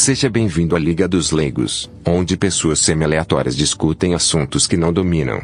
Seja bem-vindo à Liga dos Leigos, onde pessoas semi-aleatórias discutem assuntos que não dominam.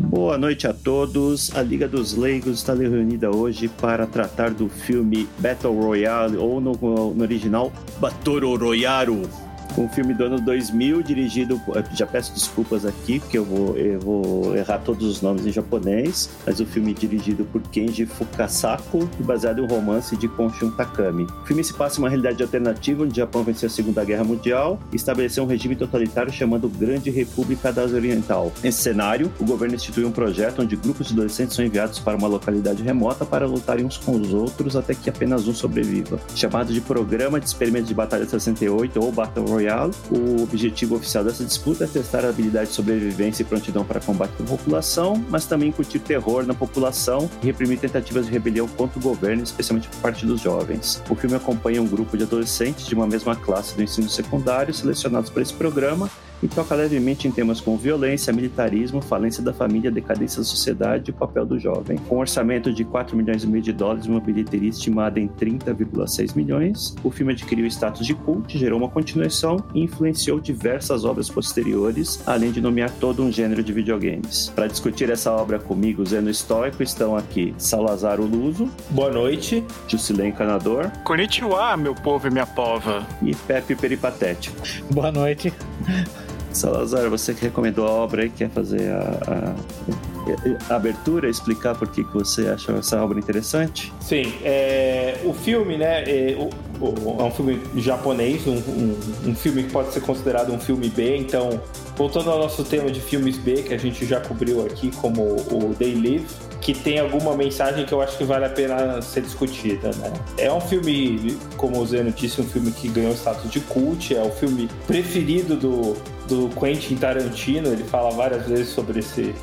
Boa noite a todos. A Liga dos Leigos está reunida hoje para tratar do filme Battle Royale, ou no, no original, Battle Royale um filme do ano 2000, dirigido. Já peço desculpas aqui, porque eu vou, eu vou errar todos os nomes em japonês, mas o filme é dirigido por Kenji Fukasako, baseado em um romance de Konshun Takami. O filme se passa em uma realidade alternativa onde o Japão venceu a Segunda Guerra Mundial e estabeleceu um regime totalitário chamado Grande República da Ásia Oriental. Nesse cenário, o governo instituiu um projeto onde grupos de adolescentes são enviados para uma localidade remota para lutarem uns com os outros até que apenas um sobreviva. Chamado de Programa de Experimento de Batalha 68 ou Battle Royale O objetivo oficial dessa disputa é testar a habilidade de sobrevivência e prontidão para combate da população, mas também incutir terror na população e reprimir tentativas de rebelião contra o governo, especialmente por parte dos jovens. O filme acompanha um grupo de adolescentes de uma mesma classe do ensino secundário selecionados para esse programa e toca levemente em temas como violência, militarismo, falência da família, decadência da sociedade e o papel do jovem. Com um orçamento de 4 milhões e meio de dólares e uma bilheteria estimada em 30,6 milhões, o filme adquiriu status de culto, gerou uma continuação e influenciou diversas obras posteriores, além de nomear todo um gênero de videogames. Para discutir essa obra comigo, Zeno Estoico, estão aqui Salazar Luso. Boa noite. Jusilei Encanador. Konnichiwa, meu povo e minha pova. E Pepe Peripatético. Boa noite. Salazar, você que recomendou a obra e quer fazer a, a, a, abertura, explicar por que, que você acha essa obra interessante? Sim, é, o filme, né, é, o, o, é um filme japonês, um, um, um, filme que pode ser considerado um filme B, então, voltando ao nosso tema de filmes B, que a gente já cobriu aqui, como o They Live, que tem alguma mensagem que eu acho que vale a pena ser discutida, né? É um filme, como o Zeno disse, um filme que ganhou status de cult, é o filme preferido do, do Quentin Tarantino, ele fala várias vezes sobre esse,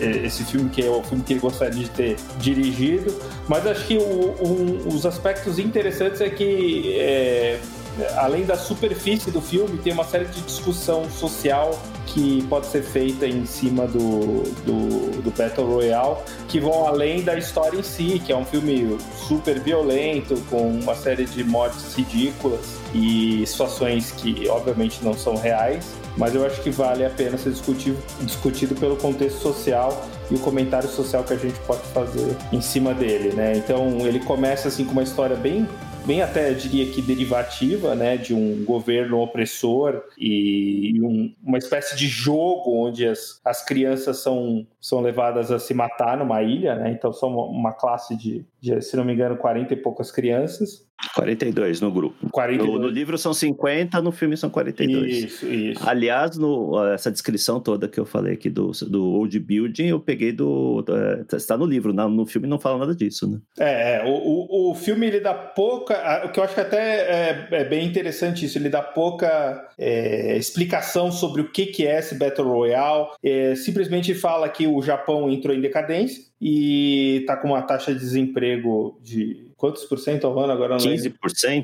esse filme, que é o filme que ele gostaria de ter dirigido, mas acho que o, um, os aspectos interessantes é que, é, além da superfície do filme, tem uma série de discussão social que pode ser feita em cima do, do, do Battle Royale, que vão além da história em si, que é um filme super violento, com uma série de mortes ridículas e situações que obviamente não são reais, mas eu acho que vale a pena ser discutido, discutido pelo contexto social e o comentário social que a gente pode fazer em cima dele, né? Então ele começa assim com uma história bem bem até diria que derivativa, né, de um governo opressor e um, uma espécie de jogo onde as, as crianças são, são levadas a se matar numa ilha, né, então são uma classe de, de, se não me engano, 40 e poucas crianças 42 no grupo. 42. No, no, livro são 50, no filme são 42. Isso, isso. Aliás, no, essa descrição toda que eu falei aqui do, do Old Building, eu peguei do. É, está no livro, no, filme não fala nada disso, né? É, é o, o, o filme ele dá pouca. O que eu acho que até é, é bem interessante isso, ele dá pouca é, explicação sobre o que, que é esse Battle Royale. É, simplesmente fala que o Japão entrou em decadência e está com uma taxa de desemprego de quantos por cento ao ano agora? 15%,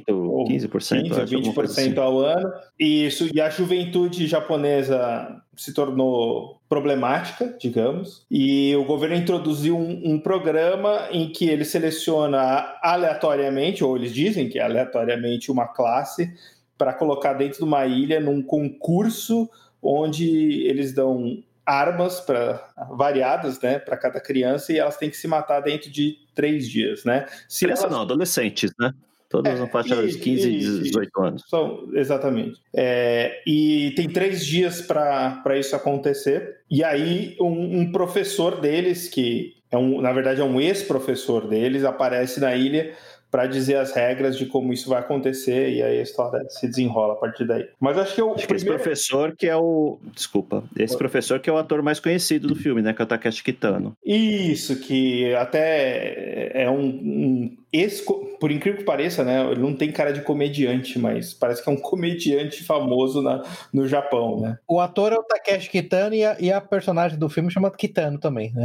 15%, 15, 20% assim. ao ano. E, isso, e a juventude japonesa se tornou problemática, digamos, e o governo introduziu um, um, programa em que ele seleciona aleatoriamente, ou eles dizem que é aleatoriamente, uma classe para colocar dentro de uma ilha num concurso onde eles dão armas para variadas, né, para cada criança e elas têm que se matar dentro de três dias, né? Se elas... não, adolescentes, né? Todas é, na faixa dos 15 e 18 anos. São, exatamente. É, e tem três dias para isso acontecer. E aí, um, um professor deles, que é um, na verdade é um ex-professor deles, aparece na ilha para dizer as regras de como isso vai acontecer e aí a história se desenrola a partir daí. Mas acho que eu acho primeiro... que esse professor que é o, desculpa, esse professor que é o ator mais conhecido do filme, né, que é o Takeshi Kitano. Isso, que até é um, um esse, por incrível que pareça, né, ele não tem cara de comediante, mas parece que é um comediante famoso na, no Japão, né? O ator é o Takeshi Kitano e a, e a personagem do filme chama Kitano também, né?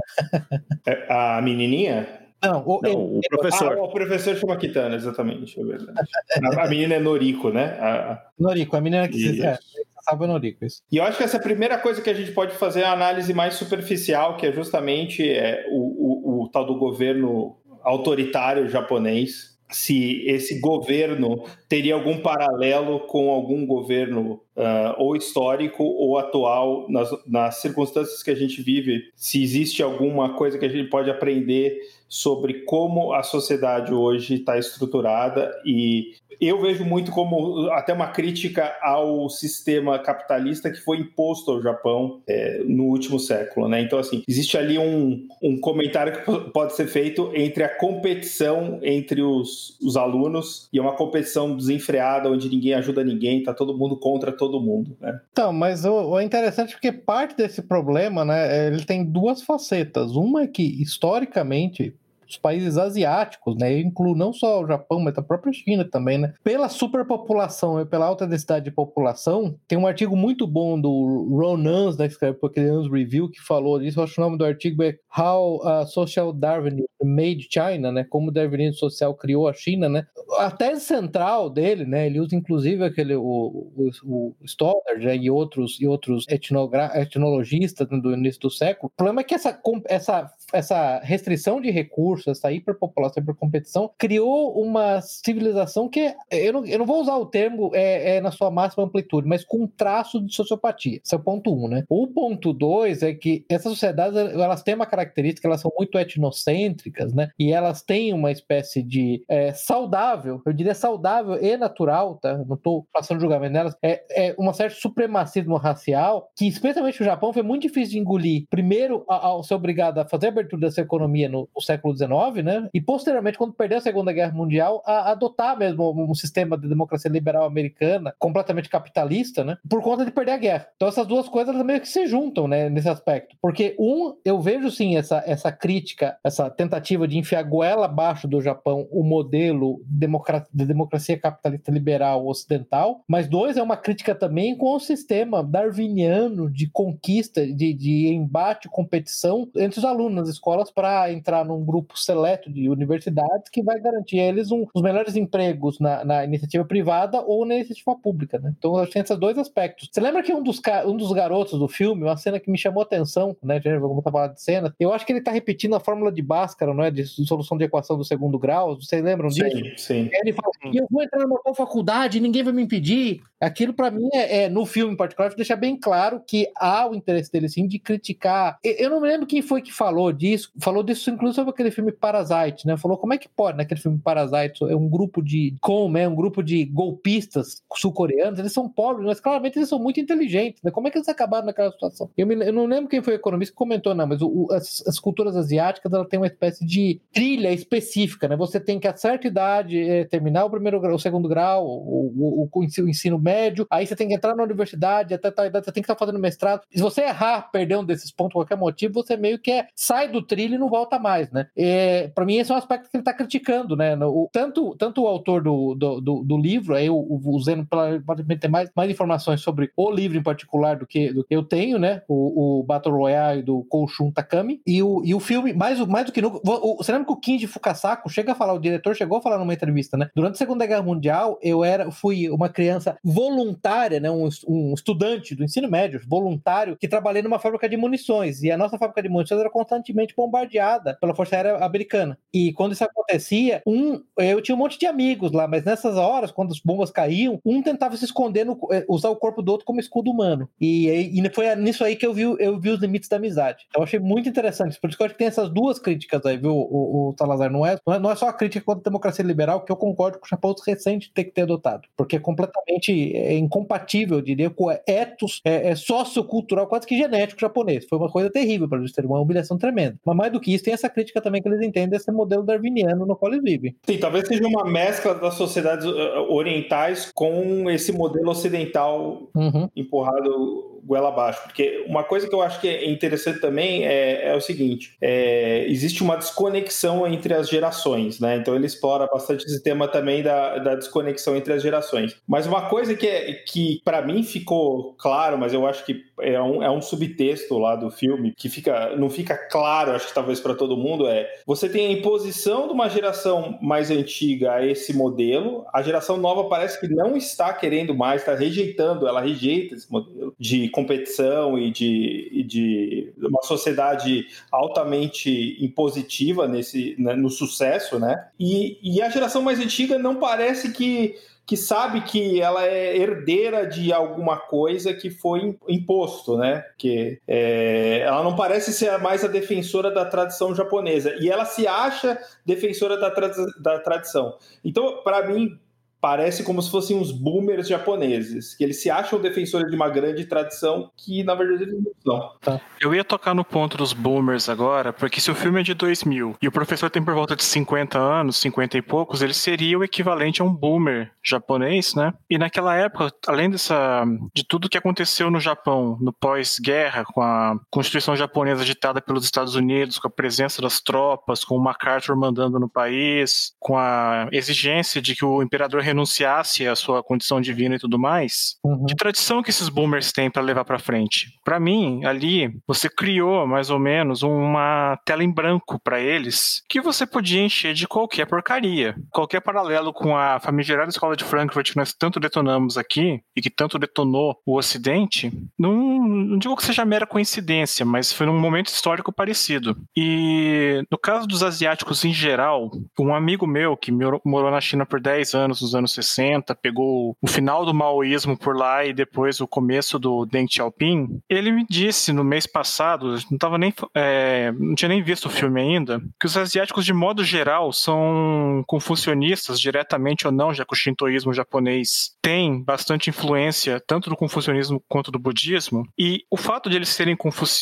É, a menininha? Não, o, não, o professor. Ah, o professor chama Kitana, exatamente, é verdade. a, a, menina é Noriko, né? A... Noriko, a menina que é, sabe Noriko, isso. E eu acho que essa é a primeira coisa que a gente pode fazer é a análise mais superficial, que é justamente é, o, o, o tal do governo autoritário japonês, se esse governo teria algum paralelo com algum governo uh, ou histórico ou atual nas, nas circunstâncias que a gente vive, se existe alguma coisa que a gente pode aprender sobre como a sociedade hoje está estruturada e eu vejo muito como até uma crítica ao sistema capitalista que foi imposto ao Japão é, no último século, né? Então, assim, existe ali um, um comentário que pode ser feito entre a competição entre os, os alunos e uma competição desenfreada onde ninguém ajuda ninguém, tá todo mundo contra todo mundo, né? Então, mas o, o interessante é porque parte desse problema, né, ele tem duas facetas. Uma é que, historicamente, os países asiáticos, né? Eu incluo não só o Japão, mas a própria China também, né? Pela superpopulação e pela alta densidade de população, tem um artigo muito bom do Ron né, que escreve para aquele Ans Review, que falou disso. Eu acho que o nome do artigo é How Social Darwinism Made China, né? Como o darwinismo social criou a China, né? A tese central dele, né? Ele usa inclusive aquele o, o, o Stoddard né, e outros e outros etnologistas né, do início do século. O problema é que essa essa essa restrição de recursos, essa hiperpopulação, hipercompetição, criou uma civilização que, eu não, eu não vou usar o termo é, é, na sua máxima amplitude, mas com traço de sociopatia. Esse é o ponto um, né? O ponto dois é que essas sociedades, elas têm uma característica, elas são muito etnocêntricas, né? E elas têm uma espécie de é, saudável, eu diria saudável e natural, tá? Não estou passando julgamento nelas, é, é uma certa supremacismo racial que, especialmente no Japão, foi muito difícil de engolir. Primeiro, ao ser obrigado a fazer abertura dessa economia no, no século XIX, né? E posteriormente, quando perdeu a Segunda Guerra Mundial, a, a adotar mesmo um sistema de democracia liberal americana completamente capitalista, né? Por conta de perder a guerra. Então essas duas coisas meio que se juntam, né? Nesse aspecto. Porque um, eu vejo sim essa, essa crítica, essa tentativa de enfiar goela abaixo do Japão o modelo de democracia capitalista liberal ocidental, mas dois, é uma crítica também com o sistema darwiniano de conquista, de, de embate, competição entre os alunos escolas para entrar num grupo seleto de universidades que vai garantir a eles um, os melhores empregos na, na, iniciativa privada ou na iniciativa pública. Né? Então, tenho esses dois aspectos. Você lembra que um dos, um dos garotos do filme, uma cena que me chamou a atenção, né? Já vamos falar de cena, eu acho que ele está repetindo a fórmula de Bhaskara, não é? De solução de equação do segundo grau. Vocês lembram sim, disso? Sim. Ele fala: eu vou entrar numa faculdade, ninguém vai me impedir. Aquilo, para mim, é, é, no filme em particular, deixa bem claro que há o interesse dele, sim, de criticar. Eu não me lembro quem foi que falou disso, falou disso inclusive sobre aquele filme Parasite, né? Falou como é que pode, naquele filme Parasite, é um grupo de como é um grupo de golpistas sul-coreanos, eles são pobres, mas claramente eles são muito inteligentes, né? Como é que eles acabaram naquela situação? Eu, me, eu não lembro quem foi o economista que comentou, não, mas o, o, as, as, culturas asiáticas, ela tem uma espécie de trilha específica, né? Você tem que a certa idade é, terminar o primeiro grau, o segundo grau, o, o, ensino médio, aí você tem que entrar na universidade, até tal idade, você tem que estar fazendo mestrado. Se você errar, perder um desses pontos qualquer motivo, você meio que é, sai do trilho e não volta mais, né? É, para mim, esse é um aspecto que ele está criticando, né? O, tanto, tanto o autor do, do, do, do livro, aí o, o Zeno pode ter mais, mais informações sobre o livro em particular do que, do que eu tenho, né? O, o Battle Royale do Koushun Takami. E o, e o filme, mais, mais do que nunca. Você lembra que o Kinji Fukasaku chega a falar, o diretor chegou a falar numa entrevista, né? Durante a Segunda Guerra Mundial, eu era, fui uma criança voluntária, né? Um, um estudante do ensino médio, voluntário, que trabalhei numa fábrica de munições. E a nossa fábrica de munições era constantemente bombardeada pela Força Aérea Americana. E quando isso acontecia, um, eu tinha um monte de amigos lá, mas nessas horas, quando as bombas caíam, um tentava se esconder, no, eh, usar o corpo do outro como escudo humano. E, e foi nisso aí que eu vi, eu vi os limites da amizade. Então eu achei muito interessante. Por isso que eu acho que tem essas duas críticas aí, viu, o, o Salazar? Não é, não é só a crítica contra a democracia liberal, que eu concordo com o Chapéu recente ter que ter adotado. Porque é completamente é incompatível, eu diria, com etos é, é sociocultural, quase que genético japonês. Foi uma coisa terrível para eles terem uma humilhação tremenda. Mas mais do que isso, tem essa crítica também que eles entendem esse modelo darwiniano no qual eles vivem. Sim, talvez seja uma mescla das sociedades uh, orientais com esse modelo ocidental uhum. empurrado goela abaixo. Porque uma coisa que eu acho que é interessante também é, é o seguinte: é, existe uma desconexão entre as gerações, né? Então ele explora bastante esse tema também da, da desconexão entre as gerações. Mas uma coisa que, é, que para mim ficou claro, mas eu acho que é um, é um subtexto lá do filme que fica, não fica claro, acho que talvez para todo mundo, é você tem a imposição de uma geração mais antiga a esse modelo, a geração nova parece que não está querendo mais, está rejeitando, ela rejeita esse modelo de competição e de, e de uma sociedade altamente impositiva nesse, né, no sucesso, né? E, e a geração mais antiga não parece que que sabe que ela é herdeira de alguma coisa que foi imposto, né? Que é, ela não parece ser mais a defensora da tradição japonesa e ela se acha defensora da, tra da tradição. Então, para mim, parece como se fossem uns boomers japoneses, que eles se acham defensores de uma grande tradição que na verdade eles não são. Tá. Eu ia tocar no ponto dos boomers agora, porque se o filme é de 2000 e o professor tem por volta de 50 anos, 50 e poucos, ele seria o equivalente a um boomer japonês, né? E naquela época, além dessa de tudo que aconteceu no Japão no pós-guerra, com a Constituição japonesa ditada pelos Estados Unidos, com a presença das tropas, com o MacArthur mandando no país, com a exigência de que o imperador renunciasse à sua condição divina e tudo mais, uhum. que tradição que esses boomers têm para levar para frente? Para mim, ali, você criou mais ou menos uma tela em branco para eles que você podia encher de qualquer porcaria. Qualquer paralelo com a famigerada escola de Frankfurt que nós tanto detonamos aqui e que tanto detonou o Ocidente, não, não digo que seja mera coincidência, mas foi num momento histórico parecido. E no caso dos asiáticos em geral, um amigo meu que morou na China por 10 anos, nos anos anos 60, pegou o final do maoísmo por lá e depois o começo do Deng Xiaoping, ele me disse no mês passado, não tava nem é, não tinha nem visto o filme ainda, que os asiáticos de modo geral são confucionistas diretamente ou não, já que o shintoísmo japonês tem bastante influência tanto do confucionismo quanto do budismo, e o fato de eles serem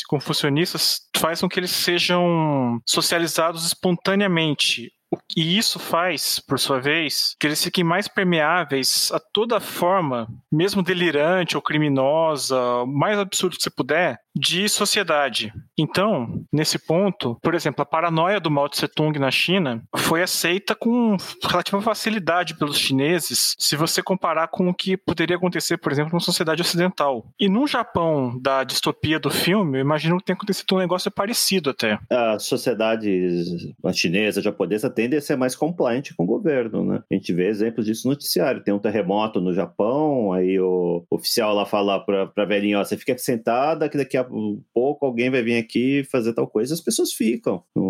confucionistas faz com que eles sejam socializados espontaneamente e isso faz, por sua vez, que eles fiquem mais permeáveis a toda forma, mesmo delirante ou criminosa, mais absurdo que você puder, de sociedade. Então, nesse ponto, por exemplo, a paranoia do Mao Tse Tung na China foi aceita com relativa facilidade pelos chineses, se você comparar com o que poderia acontecer, por exemplo, numa sociedade ocidental. E no Japão da distopia do filme, eu imagino que tenha acontecido um negócio parecido até. A sociedade chinesa, japonesa, tende a ser mais compliant com o governo, né? A gente vê exemplos disso no noticiário. Tem um terremoto no Japão, aí o oficial lá fala pra, pra velhinha, ó, você fica sentada, que daqui a pouco alguém vai vir aqui fazer tal coisa, as pessoas ficam. Não,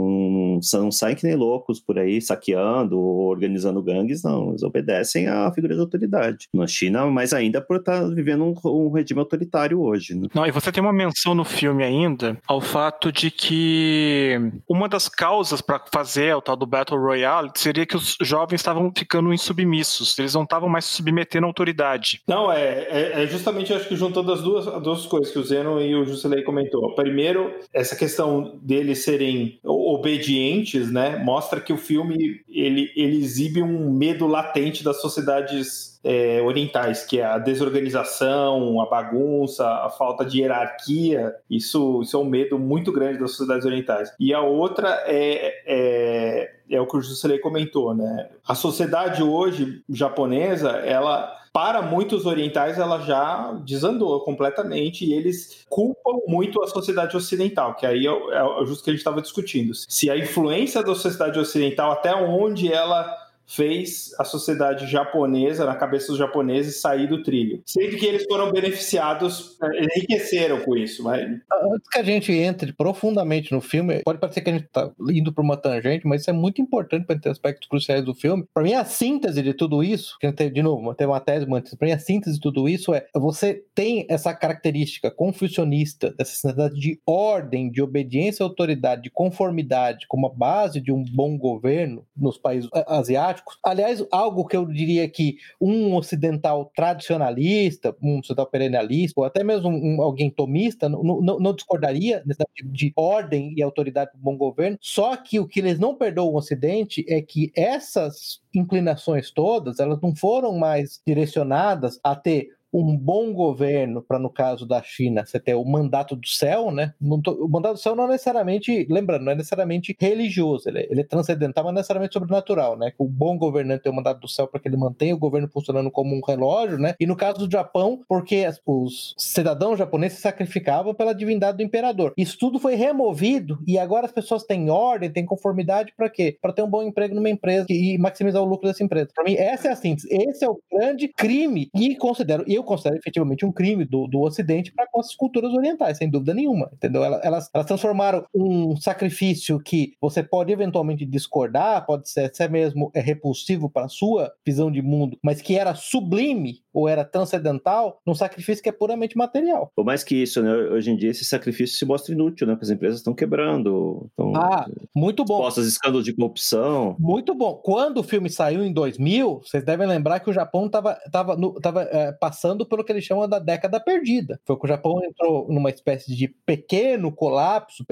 não saem que nem loucos por aí, saqueando ou organizando gangues, não. Eles obedecem à figura de autoridade. Na China, mais ainda por estar tá vivendo um, um regime autoritário hoje. Né? Não, e você tem uma menção no filme ainda ao fato de que uma das causas para fazer o tal do Battle Royale seria que os jovens estavam ficando insubmissos, eles não estavam mais se submetendo à autoridade. Não, é, é, é justamente acho que juntando as duas, as duas coisas que o Zeno e o Jusilei comentou. Primeiro, essa questão deles serem obedientes, né, mostra que o filme ele, ele exibe um medo latente das sociedades é, orientais, que é a desorganização, a bagunça, a falta de hierarquia. Isso, isso é um medo muito grande das sociedades orientais. E a outra é, é, é o que o Juscelei comentou, né? A sociedade hoje japonesa, ela para muitos orientais ela já desandou completamente e eles culpam muito a sociedade ocidental, que aí é, é justo que a gente estava discutindo. Se a influência da sociedade ocidental, até onde ela fez a sociedade japonesa, na cabeça dos japoneses, sair do trilho. Sendo que eles foram beneficiados, é, enriqueceram com isso. Mas... Antes que a gente entre profundamente no filme, pode parecer que a gente está indo para uma tangente, mas isso é muito importante para ter aspectos cruciais do filme. Para mim, a síntese de tudo isso, que de novo, tem uma tese antes, para mim, a síntese de tudo isso é você tem essa característica confucionista, dessa necessidade de ordem, de obediência à autoridade, de conformidade, como a base de um bom governo nos países asiáticos democráticos. Aliás, algo que eu diria que um ocidental tradicionalista, um ocidental perennialista, ou até mesmo um, alguém tomista, não, não, não discordaria tipo de ordem e autoridade do bom governo. Só que o que eles não perdoam o Ocidente é que essas inclinações todas, elas não foram mais direcionadas a ter um bom governo, para no caso da China, você ter o mandato do céu, né? O mandato do céu não é necessariamente, lembrando, não é necessariamente religioso, ele é, ele é transcendental, mas não é necessariamente sobrenatural, né? O bom governante tem o mandato do céu para que ele mantenha o governo funcionando como um relógio, né? E no caso do Japão, porque os cidadãos japoneses se sacrificavam pela divindade do imperador. Isso tudo foi removido e agora as pessoas têm ordem, têm conformidade para quê? Para ter um bom emprego numa empresa e maximizar o lucro dessa empresa. Para mim, essa é a síntese. Esse é o grande crime e considero. Eu considero efetivamente um crime do, do Ocidente para com as culturas orientais, sem dúvida nenhuma, entendeu? Elas, elas transformaram um sacrifício que você pode eventualmente discordar, pode ser até mesmo é repulsivo para a sua visão de mundo, mas que era sublime ou era transcendental, num sacrifício que é puramente material. Por mais que isso, né, hoje em dia esse sacrifício se mostra inútil, né, porque as empresas estão quebrando, estão ah, muito bom. expostas a escândalos de corrupção. Muito bom. Quando o filme saiu em 2000, vocês devem lembrar que o Japão estava tava, tava, é, passando pelo que eles chamam da década perdida. Foi que o Japão entrou numa espécie de pequeno colapso,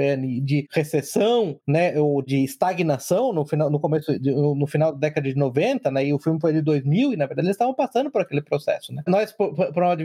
de recessão, né, ou de estagnação no final, no começo, no final da década de 90, né, e o filme foi de 2000 e na verdade eles estavam passando por aquele processo. Né? Nós, por,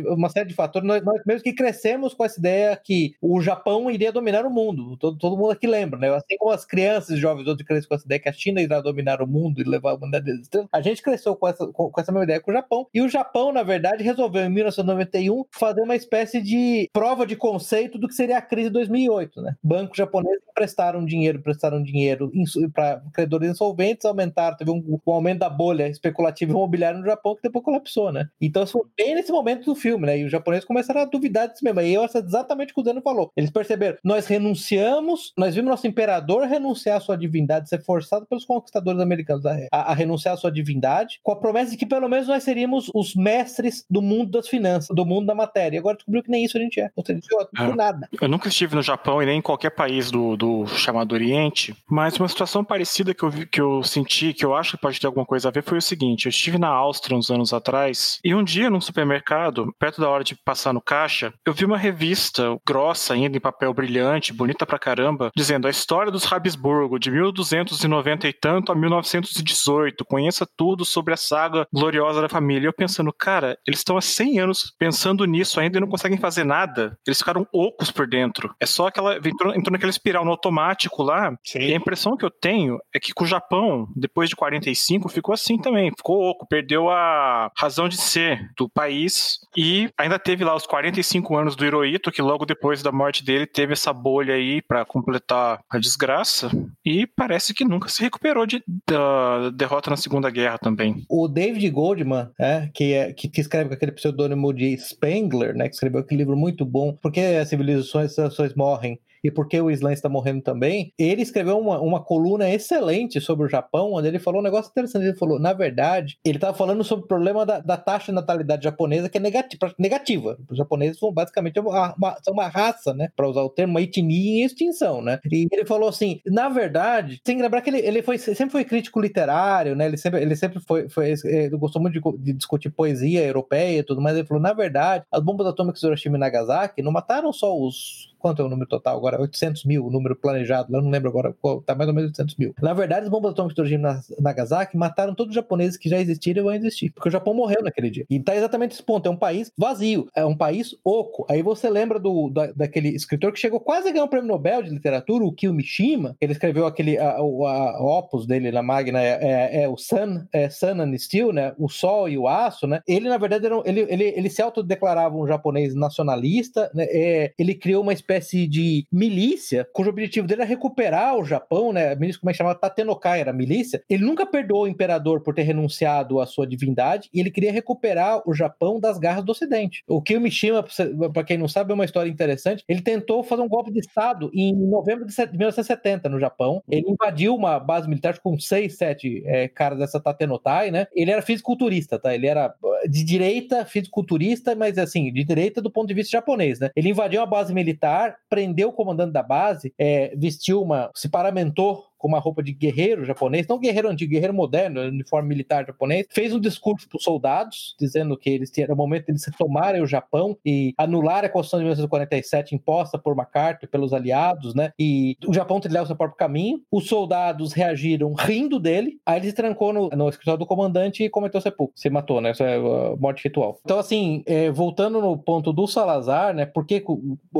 uma série de fatores, nós, nós mesmo que crescemos com essa ideia que o Japão iria dominar o mundo. Todo, todo mundo aqui lembra, né? Assim como as crianças jovens outros crescem com essa ideia que a China irá dominar o mundo e levar a humanidade a gente cresceu com essa, com, com essa mesma ideia com o Japão. E o Japão, na verdade, resolveu em 1991 fazer uma espécie de prova de conceito do que seria a crise de 2008. Né? Bancos japoneses emprestaram dinheiro, prestaram dinheiro para credores insolventes, aumentaram, teve um, um aumento da bolha especulativa imobiliária no Japão que depois colapsou, né? Então foi bem nesse momento do filme, né? E os japoneses começaram a duvidar disso mesmo. E eu acho exatamente o que o Dano falou. Eles perceberam, nós renunciamos, nós vimos nosso imperador renunciar à sua divindade, ser forçado pelos conquistadores americanos a, a renunciar à sua divindade, com a promessa de que pelo menos nós seríamos os mestres do mundo das finanças, do mundo da matéria. E agora descobriu que nem isso a gente é. Ou seja, é. nada. Eu nunca estive no Japão e nem em qualquer país do, do chamado Oriente, mas uma situação parecida que eu, que eu senti, que eu acho que pode ter alguma coisa a ver, foi o seguinte: eu estive na Áustria uns anos atrás e um dia dia, num supermercado, perto da hora de passar no caixa, eu vi uma revista grossa ainda, em papel brilhante, bonita pra caramba, dizendo a história dos Habsburgo, de 1290 e tanto a 1918. Conheça tudo sobre a saga gloriosa da família. E eu pensando, cara, eles estão há 100 anos pensando nisso ainda e não conseguem fazer nada. Eles ficaram ocos por dentro. É só aquela. Entrou, entrou naquela espiral no automático lá. Sim. E a impressão que eu tenho é que com o Japão, depois de 45, ficou assim também. Ficou oco, perdeu a razão de ser do país e ainda teve lá os 45 anos do Hirohito, que logo depois da morte dele teve essa bolha aí para completar a desgraça e parece que nunca se recuperou de, da derrota na Segunda Guerra também. O David Goldman, é, que, é, que, que escreve com aquele pseudônimo de Spengler, né, que escreveu aquele livro muito bom, Porque as Civilizações e Morrem, e porque o Islam está morrendo também, ele escreveu uma, uma coluna excelente sobre o Japão, onde ele falou um negócio interessante. Ele falou, na verdade, ele estava falando sobre o problema da, da, taxa de natalidade japonesa, que é negativa. negativa. Os japoneses são basicamente uma, uma, são uma raça, né? Para usar o termo, uma etnia em extinção, né? E ele falou assim: na verdade, tem que lembrar que ele, ele foi, sempre foi crítico literário, né? Ele sempre, ele sempre foi, foi ele gostou muito de, de discutir poesia europeia e tudo mais. Ele falou: na verdade, as bombas atômicas de Hiroshima e Nagasaki não mataram só os quanto é o número total agora? 800 mil, o número planejado, eu não lembro agora qual, tá mais ou menos 800 mil. Na verdade, as bombas atômicas de Hiroshima na Nagasaki mataram todos os japoneses que já existiram e vão existir, porque o Japão morreu naquele dia. E tá exatamente esse ponto, é um país vazio, é um país oco. Aí você lembra do, da, daquele escritor que chegou quase a ganhar o prêmio Nobel de literatura, o Kiyo Mishima, ele escreveu aquele, a, a opus dele na Magna, é, é, é o Sun, é Sun and Steel, né, o Sol e o Aço, né, ele na verdade, era, ele, ele, ele se autodeclarava um japonês nacionalista, né, é, ele criou uma espécie de milícia, cujo objetivo dele era recuperar o Japão, né? A milícia, como é que chamava? Tatenokai era a milícia. Ele nunca perdoou o imperador por ter renunciado à sua divindade e ele queria recuperar o Japão das garras do Ocidente. O Kiyo Mishima, para quem não sabe, é uma história interessante. Ele tentou fazer um golpe de Estado em novembro de 1970 no Japão. Ele invadiu uma base militar com seis, sete é, caras dessa Tatenotai, né? Ele era fisiculturista, tá? Ele era de direita, fisiculturista, mas assim, de direita do ponto de vista japonês, né? Ele invadiu a base militar, prendeu o comandante da base, é, vestiu uma. se paramentou com uma roupa de guerreiro japonês, não guerreiro antigo, guerreiro moderno, uniforme militar japonês, fez um discurso para os soldados, dizendo que eles era o momento de eles tomarem o Japão e anular a Constituição de 1947 imposta por MacArthur, pelos aliados, né? E o Japão trilhar o seu próprio caminho. Os soldados reagiram rindo dele, aí ele se trancou no, no escritório do comandante e cometeu sepulcro. Se matou, né? Isso é uh, morte ritual. Então, assim, é, voltando no ponto do Salazar, né? Porque.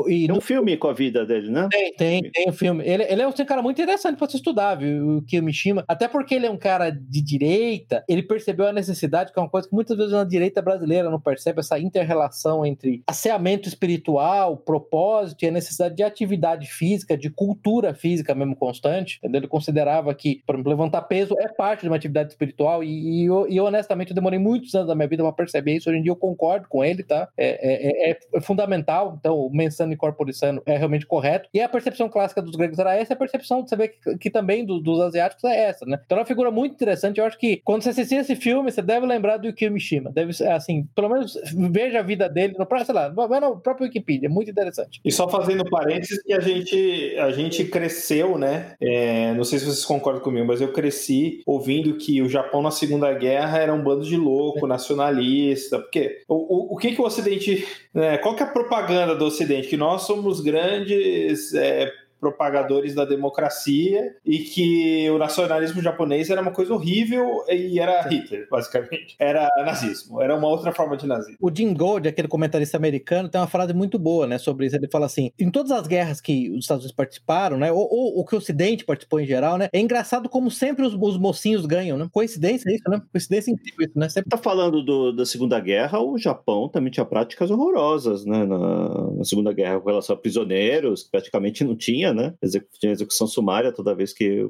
E no... um filme com a vida dele, né? Tem, tem, tem um filme. Ele, ele é um cara muito interessante para se estudar saudável o Kiyomishima, até porque ele é um cara de direita, ele percebeu a necessidade, que é uma coisa que muitas vezes na direita brasileira não percebe, essa inter-relação entre asseamento espiritual, propósito e a necessidade de atividade física, de cultura física mesmo constante, entendeu? Ele considerava que, por exemplo, levantar peso é parte de uma atividade espiritual e, e, e honestamente eu demorei muitos anos da minha vida para perceber isso, hoje em dia eu concordo com ele, tá? É, é, é, é fundamental, então o mensano e corpore sano é realmente correto, e a percepção clássica dos gregos era essa, a percepção de saber que, que também do, dos asiáticos é essa, né? Então é uma figura muito interessante, eu acho que quando você assistir esse filme, você deve lembrar do Yukio Mishima, deve assim, pelo menos veja a vida dele no sei lá, vai no próprio Wikipedia, é muito interessante. E só fazendo parênteses que a gente, a gente cresceu, né? É, não sei se vocês concordam comigo, mas eu cresci ouvindo que o Japão na Segunda Guerra era um bando de louco, nacionalista, porque o, o, o que que o Ocidente, né, qual que é a propaganda do Ocidente? Que nós somos grandes é, propagadores da democracia e que o nacionalismo japonês era uma coisa horrível e era Hitler, basicamente. Era nazismo, era uma outra forma de nazismo. O Jim Gold, aquele comentarista americano, tem uma frase muito boa, né, sobre isso. Ele fala assim: em todas as guerras que os Estados Unidos participaram, né, ou, ou o que o Ocidente participou em geral, né, é engraçado como sempre os, os mocinhos ganham, né? Coincidência isso, né? Coincidência incrível isso, né? Sempre... Tá falando do, da Segunda Guerra, o Japão também tinha práticas horrorosas, né, na, na Segunda Guerra com relação a prisioneiros, praticamente não tinha, né? Tinha execução sumária toda vez que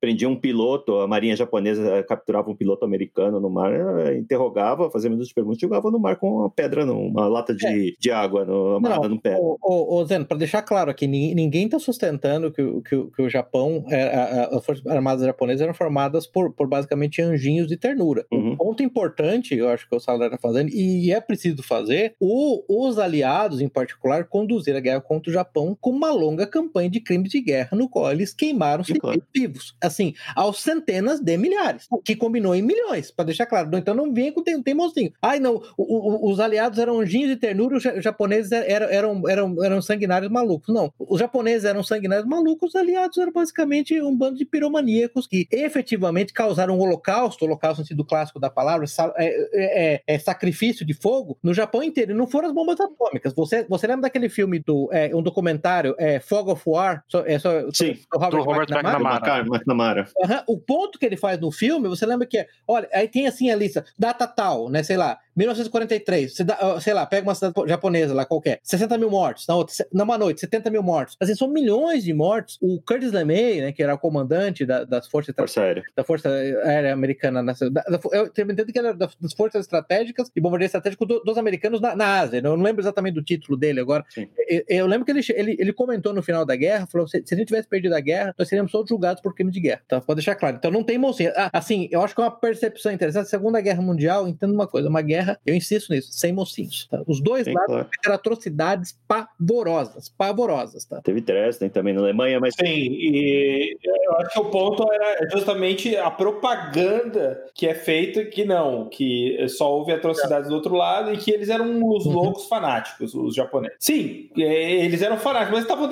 prendia um piloto, a marinha japonesa capturava um piloto americano no mar, interrogava, fazia minutos de perguntas, jogava no mar com uma pedra, uma lata de, é. de água no, amarrada no pé. Ô, Zeno, para deixar claro aqui, ninguém está sustentando que, que, que, o Japão, é, as Forças Armadas japonesas eram formadas por, por basicamente anjinhos de ternura. Uhum. Um ponto importante, eu acho que o Salazar está fazendo, e é preciso fazer, o, os aliados, em particular, conduzir a guerra contra o Japão com uma longa campanha de de crimes de guerra no qual eles queimaram civis claro. vivos, assim, aos centenas de milhares, que combinou em milhões, para deixar claro. Então não vem com tem, teimosinho. Ai, não, o, o, os aliados eram anjinhos de ternura, os japoneses eram, eram, eram, eram sanguinários malucos. Não, os japoneses eram sanguinários malucos, os aliados eram basicamente um bando de piromaníacos que efetivamente causaram um holocausto, holocausto no sentido clássico da palavra, é, é, é, é, sacrifício de fogo, no Japão inteiro. E não foram as bombas atômicas. Você, você lembra daquele filme do é, um documentário, é, Fog of War? War, so, é, so, Sim, do Robert, Robert McNamara. McNamara. Uhum. O ponto que ele faz no filme, você lembra que é, olha, aí tem assim a lista, data tal, né, sei lá, 1943, sei lá, pega uma cidade japonesa lá qualquer, 60 mil mortos, na outra, numa noite, 70 mil mortos. Assim, são milhões de mortos. O Curtis LeMay, né, que era o comandante da, das forças Força Aérea. da Força Aérea Americana, nessa, da, da, eu entendo que era das forças estratégicas e bombardeio estratégico do, dos americanos na, na, Ásia. Eu não lembro exatamente do título dele agora. Eu, eu, lembro que ele, ele, ele comentou no final da guerra, falou: se, se a gente tivesse perdido a guerra, nós seríamos todos julgados por crime de guerra. Tá? Pode deixar claro. Então não tem mocinha. Ah, assim, eu acho que é uma percepção interessante. Segunda Guerra Mundial, entendo uma coisa: uma guerra, eu insisto nisso, sem mocinhos. Tá? Os dois Sim, lados claro. tiveram atrocidades pavorosas. Pavorosas, tá? Teve Dresden também na Alemanha, mas. Sim, e eu acho que o ponto era justamente a propaganda que é feita que não, que só houve atrocidades do outro lado e que eles eram os uhum. loucos fanáticos, os japoneses. Sim, é, eles eram fanáticos, mas estavam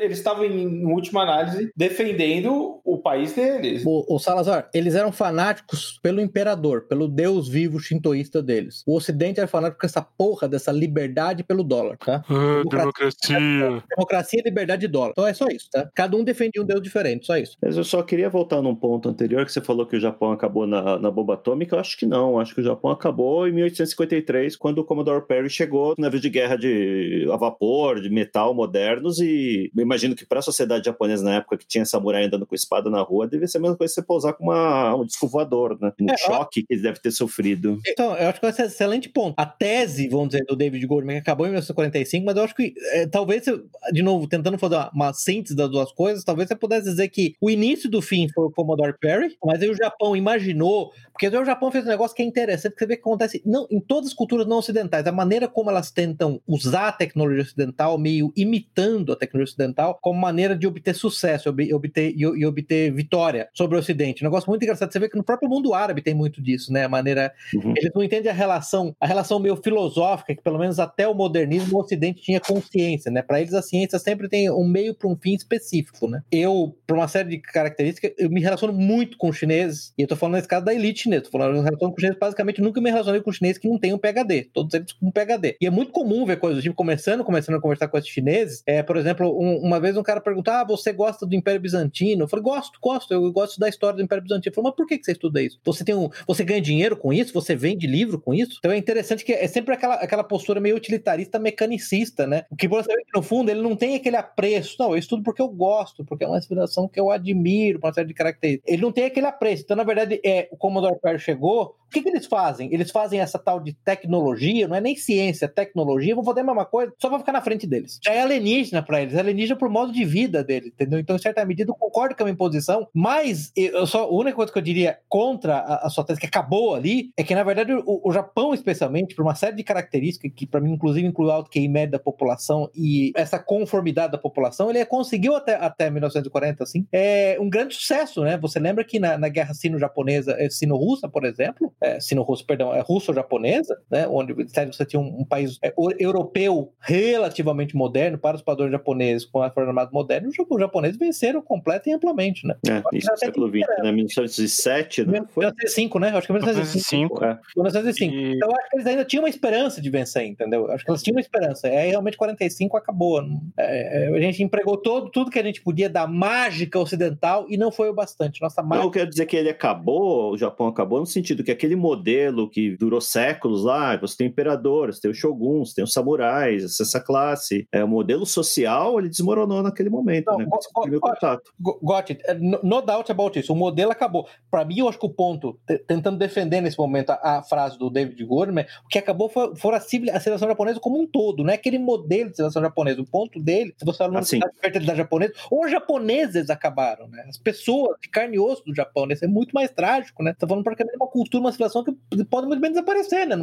eles estavam, em última análise, defendendo o país deles. O, o, Salazar, eles eram fanáticos pelo imperador, pelo deus vivo shintoísta deles. O ocidente era fanático com essa porra dessa liberdade pelo dólar, tá? Ah, democracia. Democracia, democracia liberdade e dólar. Então é só isso, tá? Cada um defendia um deus diferente, só isso. Mas eu só queria voltar num ponto anterior que você falou que o Japão acabou na, na bomba atômica. Eu acho que não. Acho que o Japão acabou em 1853, quando o Commodore Perry chegou no navio de guerra de a vapor, de metal modernos e imagino que para a sociedade japonesa na época que tinha samurai andando com espada na rua, devia ser a mesma coisa que você pousar com uma, um disco voador, né? Um é, choque que ele deve ter sofrido. Então, eu acho que é um excelente ponto. A tese, vamos dizer, do David Goldman, que acabou em 1945, mas eu acho que, é, talvez, de novo, tentando fazer uma, uma, síntese das duas coisas, talvez você pudesse dizer que o início do fim foi o Commodore Perry, mas aí o Japão imaginou, porque o Japão fez um negócio que é interessante, que você vê que acontece não, em todas as culturas não ocidentais, a maneira como elas tentam usar a tecnologia ocidental, meio imitando a tecnologia ocidental, como maneira de obter sucesso e obter, e, e, obter vitória sobre o Ocidente. Um negócio muito engraçado. Você vê que no próprio mundo árabe tem muito disso, né? A maneira. Uhum. Eles não entendem a relação relação, a relação meio filosófica, que pelo menos até o modernismo o Ocidente tinha consciência, né? Para eles a ciência sempre tem um meio para um fim específico, né? Eu, por uma série de características, eu me relaciono muito com chineses, e eu tô falando nesse caso da elite chinesa, tô falando, eu relaciono com chineses, basicamente nunca me relacionei com chineses que não tem um PhD, todos eles com PhD. E é muito comum ver coisas tipo, começando, começando a conversar com esses chineses, é, por exemplo, um, uma vez um cara perguntou, ah, você gosta do Império Bizantino? Eu falei, gosto, gosto, eu gosto da história do Império Bizantino. Ele falou, mas por que, que você estuda isso? Você tem um, você ganha dinheiro com isso? Você vende livro com isso? Então é interessante que é sempre aquela, aquela postura meio utilitarista, mecanicista, né? O que você vê que no fundo ele não tem aquele apreço. Não, eu estudo porque eu gosto, porque é uma inspiração que eu admiro, uma série de características. Ele não tem aquele apreço. Então, na verdade, é, o Commodore Perry chegou, o que, que, eles fazem? Eles fazem essa tal de tecnologia, não é nem ciência, é tecnologia, vão fazer a mesma coisa, só vai ficar na frente deles. Já é alienígena para eles, é alienígena por modo de vida deles, entendeu? Então, em certa medida, eu concordo com a minha posição, mas eu só, a única coisa que eu diria contra a, a sua tese, que acabou ali, é que, na verdade, o, o Japão, especialmente, por uma série de características, que para mim, inclusive, inclui o alto QI médio da população e essa conformidade da população, ele conseguiu até, até 1940, assim, é um grande sucesso, né? Você lembra que na, na guerra sino-japonesa, é, sino-russa, por exemplo, é, sino-russo, perdão, é russo-japonesa, né, onde você tinha um, um país é, europeu relativamente moderno para os padrões japoneses com a Força Armada moderna, os japoneses venceram completo e amplamente, né? É, isso no século XX, né? 1907, né? 1905, né? Acho que 1905. 1905. É. 1905. E... Então, acho que eles ainda tinham uma esperança de vencer, entendeu? Acho que eles tinham uma esperança. Aí, realmente, 45 acabou. É, é, a gente empregou todo, tudo que a gente podia da mágica ocidental e não foi o bastante. Nossa mágica... Não, eu quero dizer que ele acabou, o Japão acabou no sentido que aquele modelo que durou séculos lá, você tem o imperador, você tem os shoguns, tem os samurais, essa classe. É, o modelo social, ele desmoronou naquele momento, Não, né? Go, contato. Got it. É, no, no doubt about isso. O modelo acabou. Para mim, eu acho que o ponto, tentando defender nesse momento a, a frase do David Goldman, o que acabou foi, foi a, a civilização japonesa como um todo, não é aquele modelo de civilização japonesa. O ponto dele, se você fala assim. de fertilidade japonesa, os japoneses acabaram, né? As pessoas de carne e osso do Japão, né? Isso é muito mais trágico, né? Tá falando praticamente uma cultura, uma civilização que pode muito bem desaparecer, né?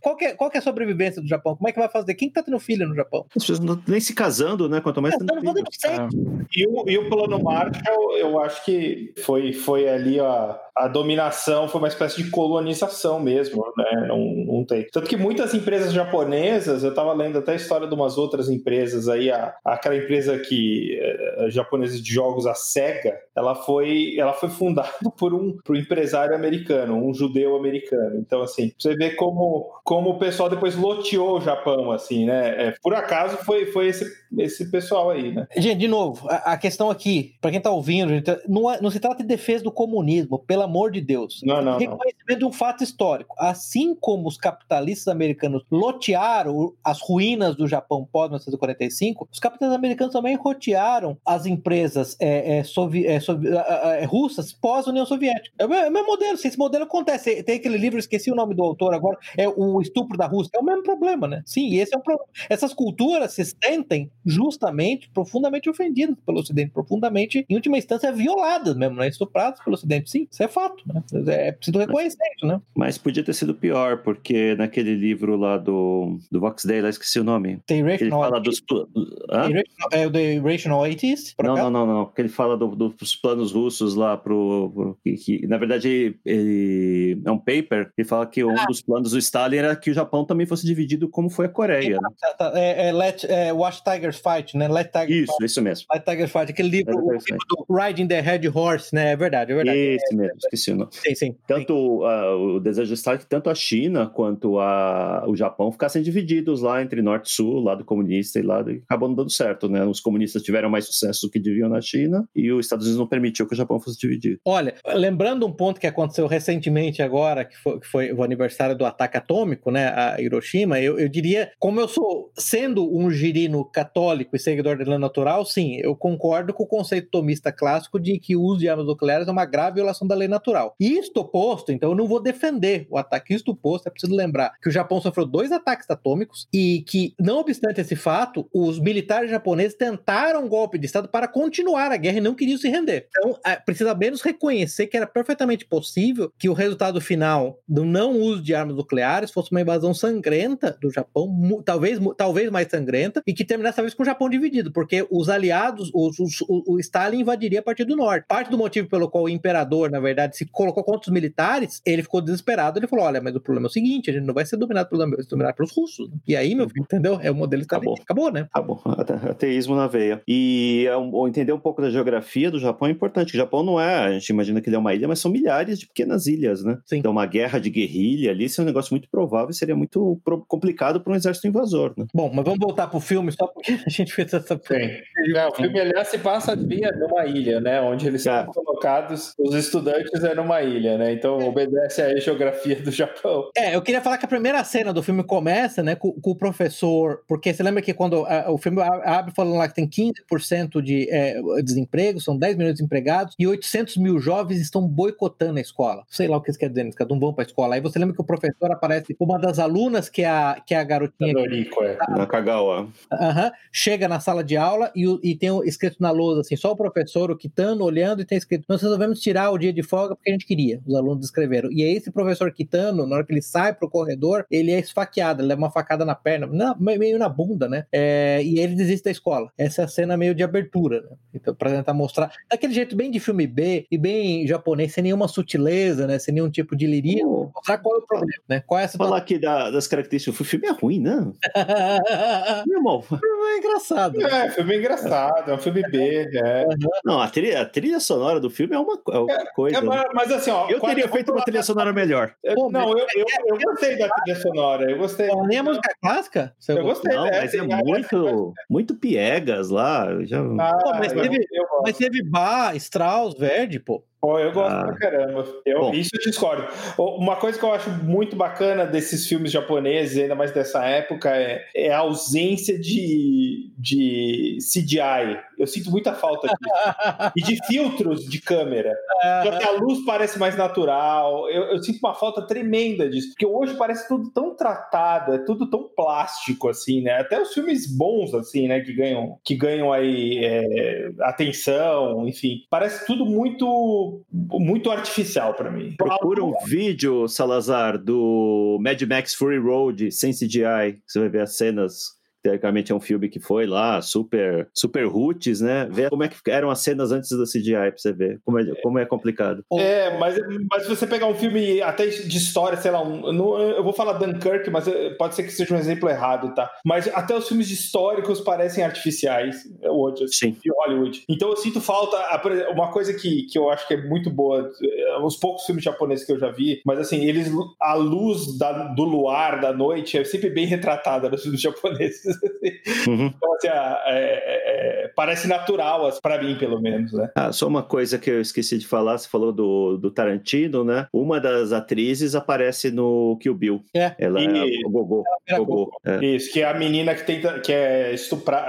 qual, que é, qual que é a sobrevivência do Japão? Como é que vai fazer? Quem tá tendo filho no Japão? As pessoas não nem se casando, né? Quanto mais tendo filho. É. E, o, e o plano Marshall, eu acho que foi, foi ali a, a dominação, foi uma espécie de colonização mesmo, né? Não, não tem. Tanto que muitas empresas japonesas, eu tava lendo até a história de umas outras empresas aí, a, aquela empresa que é, japonesa de jogos, a SEGA, ela foi, ela foi fundada por um, por um empresário americano, um judeu americano. Então, assim, você vê como, como o pessoal depois loteou o Japão, assim, né? É, por acaso foi, foi esse, esse pessoal aí, né? Gente, de novo, a, a questão aqui, para quem tá ouvindo, gente, não, é, não se trata de defesa do comunismo, pelo amor de Deus. Não, não. Reconhecimento não. de um fato histórico. Assim como os capitalistas americanos lotearam as ruínas do Japão pós-1945, os capitalistas americanos também lotearam as empresas é, é, é, sovi, é, russas pós-União Soviética. É o mesmo modelo. Se esse modelo acontece, tem aquele livro, esqueci o nome do autor agora, é o estupro da Rússia. É o mesmo problema, né? Sim, esse é um problema. Essas culturas se sentem justamente profundamente ofendidas pelo Ocidente, profundamente, em última instância, violadas mesmo, né? Estupradas pelo Ocidente. Sim, isso é fato, né? É preciso reconhecer isso, né? Mas podia ter sido pior, porque naquele livro lá do, do Vox Day, lá esqueci o nome. The ele fala dos. É o The Irrational Atheist? Não, não, não, não. Porque ele fala do, dos planos russos lá pro. pro que, que, na verdade, ele, é um paper que fala que um ah. dos planos do Stalin era que o Japão também fosse dividido como foi a Coreia. Né? Tá, tá, é, é, let, é, Watch Tigers Fight, né? Let Tigers isso, Fight. isso mesmo. Let Tigers Fight, aquele livro, o livro do Riding the Red Horse, né? É verdade, é verdade. Esse mesmo, esqueci o nome. Sim, sim. Tanto uh, o desejo de Stalin que tanto a China quanto a, o Japão ficassem divididos lá entre norte e sul, lado comunista e lado, e acabou não dando certo, né? Os comunistas tiveram mais sucesso do que deviam na China e os Estados Unidos não permitiu que o Japão fosse dividido. Olha, lembrando um ponto que aconteceu recentemente agora, que foi, que foi o aniversário do ataque atômico, né, a Hiroshima, eu, eu diria, como eu sou, sendo um girino católico e seguidor da lei natural, sim, eu concordo com o conceito tomista clássico de que o uso de armas nucleares é uma grave violação da lei natural. Isto posto, então eu não vou defender o ataque. Isto posto, é preciso lembrar que o Japão sofreu dois ataques atômicos e que, não obstante esse fato, os militares japoneses tentaram um golpe de Estado para continuar a guerra e não queriam se render Então, é, precisa menos reconhecer que era perfeitamente possível que o resultado final do não uso de armas nucleares fosse uma invasão sangrenta do Japão, talvez, talvez mais sangrenta, e que terminasse talvez com o Japão dividido, porque os aliados, os, os- o, o Stalin invadiria a partir do norte. Parte do motivo pelo qual o imperador, na verdade, se colocou contra os militares, ele ficou desesperado, ele falou, olha, mas o problema é o seguinte, a gente não vai ser dominado pelos vai ser dominado pelos russos. E aí, meu filho, entendeu? É o modelo. Acabou. Acabou, né? Ate- ateísmo na veia. E é entender um pouco da geografia do Japão é importante. O Japão não é, a gente imagina que ele é uma ilha, mas são milhares de pequenas ilhas, né? Sim. Então, uma guerra de guerrilha ali seria um negócio muito provável e seria muito complicado para um exército invasor, né? Bom, mas vamos voltar pro filme só porque a gente fez essa. Sim. Não, o filme, aliás, se passa via numa ilha, né? Onde eles É. são colocados, os estudantes é numa ilha, né? Então obedece à geografia do Japão. É, eu queria falar que a primeira cena do filme começa, né, com, com o professor, porque você lembra que quando ah, o filme a- abre falando lá que tem 15% de é, desemprego, são 10 milhões de empregados, e 800 mil jovens estão boicotando a escola. Sei lá o que isso quer dizer, eles não vão pra escola. Aí você lembra que o professor aparece, uma das alunas, que é a, que é a garotinha Noriko, é. Na Kagawa. Aham. Chega na sala de aula e, e tem escrito na lousa assim, só o professor, o Kitano, olhando e tem escrito: Nós resolvemos tirar o dia de folga porque a gente queria. Os alunos escreveram. E aí, esse professor Kitano, na hora que ele sai pro corredor, ele é esfaqueado, ele leva uma facada na perna, na- meio na bunda, né? É, e ele desiste da escola. Essa é a cena meio de abertura, né? Então, pra tentar mostrar. Daquele jeito bem de filme B e bem japonês, sem nenhuma sutileza, né? Sem nenhum tipo de lirismo. Pô, Mostrar qual é o problema, né? Qual é a situação. Falar aqui da- das características. O filme é ruim, né? Meu irmão. é engraçado. É, filme engraçado, é um filme B, é. Não, a trilha, a trilha sonora do filme é uma, é uma coisa. É, mas, mas assim, ó. Eu teria feito uma trilha sonora melhor. Eu- Pô, Não, eu, eu, eu gostei da trilha sonora, eu gostei. Pô, Nem a música clássica? Eu gostei, Não, né? mas é muito, muito piegas lá. eu Já... Ah, Pô, mas eu- teve- eu gosto. Mas teve Bach, Strauss, Verde, pô. Pô, eu gosto Ah. pra caramba. Eu, Bom. isso eu discordo. Uma coisa que eu acho muito bacana desses filmes japoneses, ainda mais dessa época, é, é a ausência de, de CGI. Eu sinto muita falta disso. e de filtros de câmera. Já que a luz parece mais natural. Eu, eu sinto uma falta tremenda disso. Porque hoje parece tudo tão tratado, é tudo tão plástico, assim, né? Até os filmes bons, assim, né? Que ganham, que ganham aí é, atenção, enfim. Parece tudo muito, muito artificial pra mim. Procura um vídeo, Salazar, do Mad Max Fury Road sem CGI. Você vai ver as cenas. Teoricamente é um filme que foi lá, super, super roots, né? Vê como é que eram as cenas antes do CGI pra você ver como é, como é complicado. É, mas, mas se você pegar um filme até de história, sei lá, um, eu vou falar Dunkirk, mas eh, pode ser que seja um exemplo errado, tá? Mas até os filmes históricos parecem artificiais é, hoje, assim, Sim. de Hollywood. Então eu sinto falta, uma coisa que, que eu acho que é muito boa, eh, os poucos filmes japoneses que eu já vi, mas assim, eles, a luz da- do luar, da noite, é sempre bem retratada nos filmes japoneses. Uhum. Então, assim, a- é- é- parece natural, assim, pra mim, pelo menos, né? Ah, só uma coisa que eu esqueci de falar, você falou do, do Tarantino, né? Uma das atrizes aparece no Kill Bill. É. Ela E- é a Gogô. É. Isso, que é a menina que tenta, que é estuprar.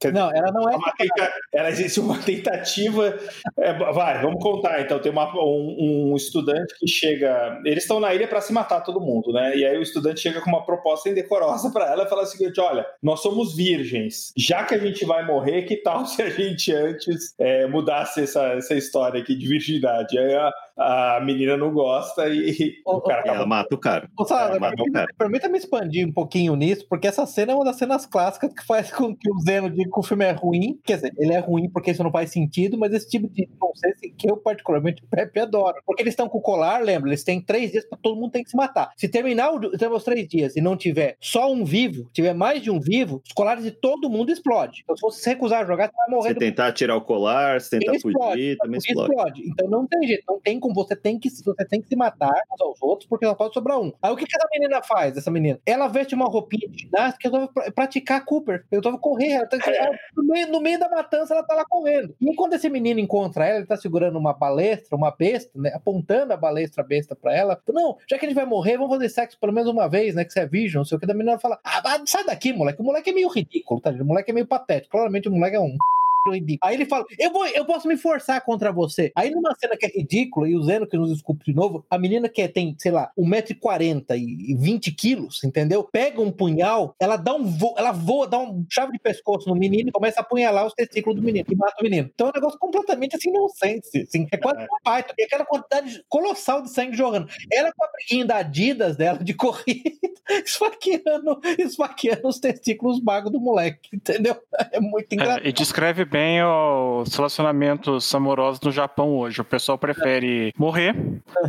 Quer Não, ela não é. uma tenta- ela existe uma tentativa. é, vai, vamos contar. Então, tem uma- um, um estudante que chega. Eles estão na ilha para se matar todo mundo, né? E aí o estudante chega com uma proposta indecorosa para ela e fala o seguinte: olha, nós somos virgens. Já que a gente vai morrer, que tal se a gente antes é, mudasse essa, essa história aqui de virgindade? Aí a, a menina não gosta e, Ô, o cara Ela acaba. mata o cara. Ô, cara. Permita-me expandir um pouquinho nisso, porque essa cena é uma das cenas clássicas que faz com que o Zeno diga que o filme é ruim. Quer dizer, ele é ruim porque isso não faz sentido, mas esse tipo de conceito que eu, particularmente, Pepe adoro. Porque eles estão com o colar, lembra? Eles têm três dias para todo mundo tem que se matar. Se terminar o- os três dias e não tiver só um vivo, tiver mais de um vivo, os colares de todo mundo explodem. Então, se você se recusar a jogar, você vai morrer Se tentar tirar o colar, se tentar Ele explode, fugir, também explode. explode. Então não tem jeito, não tem como você tem que você tem que se matar uns aos outros porque só pode sobrar um. Aí o que, que essa menina faz? Essa menina, ela veste uma roupinha de ginástica e resolve pra- praticar Cooper. Eu tava correr, ela tá- no, meio, no meio da matança ela tá lá correndo. E quando esse menino encontra ela, ele tá segurando uma balestra, uma besta, né, apontando a balestra besta pra ela. Não, já que gente vai morrer, vamos fazer sexo pelo menos uma vez, né, que você é virgem, não sei o que. Da menina fala: "Ah, sai daqui, moleque. O moleque é meio ridículo, tá? O moleque é meio patético. Claramente o moleque é um Aí ele fala: eu, vou, eu posso me forçar contra você. Aí numa cena que é ridícula, e o Zeno que nos desculpe de novo, a menina que tem, sei lá, 1,40m e 20 quilos, entendeu? Pega um punhal, ela dá um voo, ela voa, dá um chave de pescoço no menino e começa a apunhalar os testículos do menino e mata o menino. Então é um negócio completamente assim, inocente. Assim, é quase uma baita, tem aquela quantidade colossal de sangue jorrando. Ela com a briguinha da Adidas dela de corrida, esfaqueando, esfaqueando os testículos magos do moleque, entendeu? É muito engraçado. É, e descreve bem os relacionamentos amorosos no Japão hoje. O pessoal prefere morrer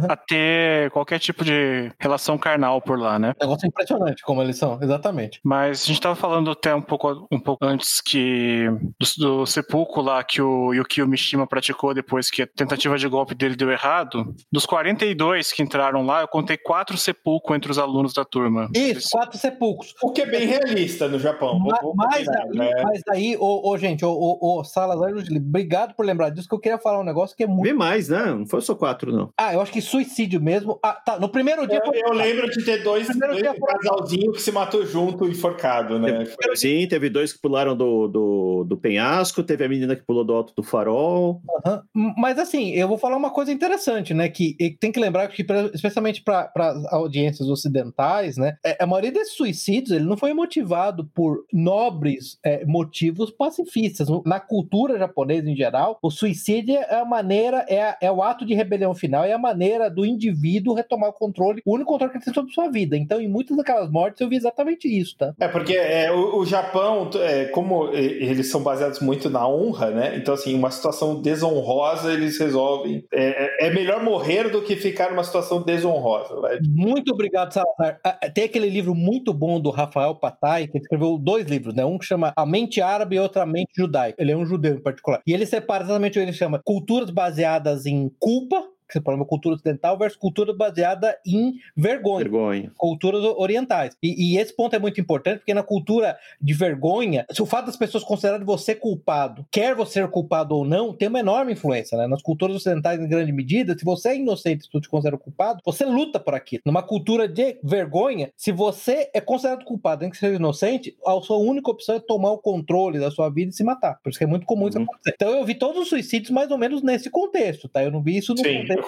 a ter qualquer tipo de relação carnal por lá, né? Negócio impressionante como eles são, exatamente. Mas a gente tava falando até um pouco, um pouco antes que do, do sepulcro lá que o Yukio Mishima praticou depois que a tentativa de golpe dele deu errado. Dos 42 que entraram lá, eu contei quatro sepulcros entre os alunos da turma. Isso, quatro sepulcros. O que é bem realista no Japão. Ma- Vou- vou Mas combinar, aí, né? mas aí, ô, ô, gente, ô, ô, ô, Salazar, obrigado por lembrar disso, que eu queria falar um negócio que é muito. Vê mais, né? Não foi só quatro, não. Ah, eu acho que suicídio mesmo. Ah, tá. No primeiro dia. Eu, eu lembro de ter dois, dois dia foi- casalzinho que se matou junto, enforcado, né? Foi- Sim, teve dois que pularam do, do, do penhasco, teve a menina que pulou do alto do farol. Aham. Mas assim, eu vou falar uma coisa interessante, né? Que tem que lembrar que, pra- especialmente para audiências ocidentais, né? é, A maioria desses suicídios ele não foi motivado por nobres é, motivos pacifistas. Na cultura japonesa em geral, o suicídio é a maneira, é, a- é o ato de rebelião final, é a maneira do indivíduo retomar o controle, o único controle que ele tem sobre sua vida. Então, em muitas daquelas mortes, eu vi exatamente isso, tá? É, porque é, o, o Japão, é, como eles são baseados muito na honra, né? Então, assim, uma situação desonrosa, eles resolvem. É, é- é melhor morrer do que ficar numa situação desonrosa. Né? Muito obrigado, Salazar. Ah, Tem aquele livro muito bom do Rafael Patai, que escreveu dois livros, né? Um que chama A Mente Árabe e outro A Mente Judaica. Ele é um judeu em particular. E ele separa exatamente o que ele chama culturas baseadas em culpa, que você fala uma cultura ocidental, versus cultura baseada em vergonha. Vergonha. Culturas orientais. E, e esse ponto é muito importante, porque na cultura de vergonha, se o fato das pessoas considerarem você culpado, quer você ser culpado ou não, tem uma enorme influência, né? Nas culturas ocidentais, em grande medida, se você é inocente, se tu te considera culpado, você luta por aquilo. Numa cultura de vergonha, se você é considerado culpado, nem que seja inocente, a sua única opção é tomar o controle da sua vida e se matar. Por isso que é muito comum isso Uhum. acontecer. Então eu vi todos os suicídios mais ou menos nesse contexto, tá? Eu não vi isso no Sim, contexto.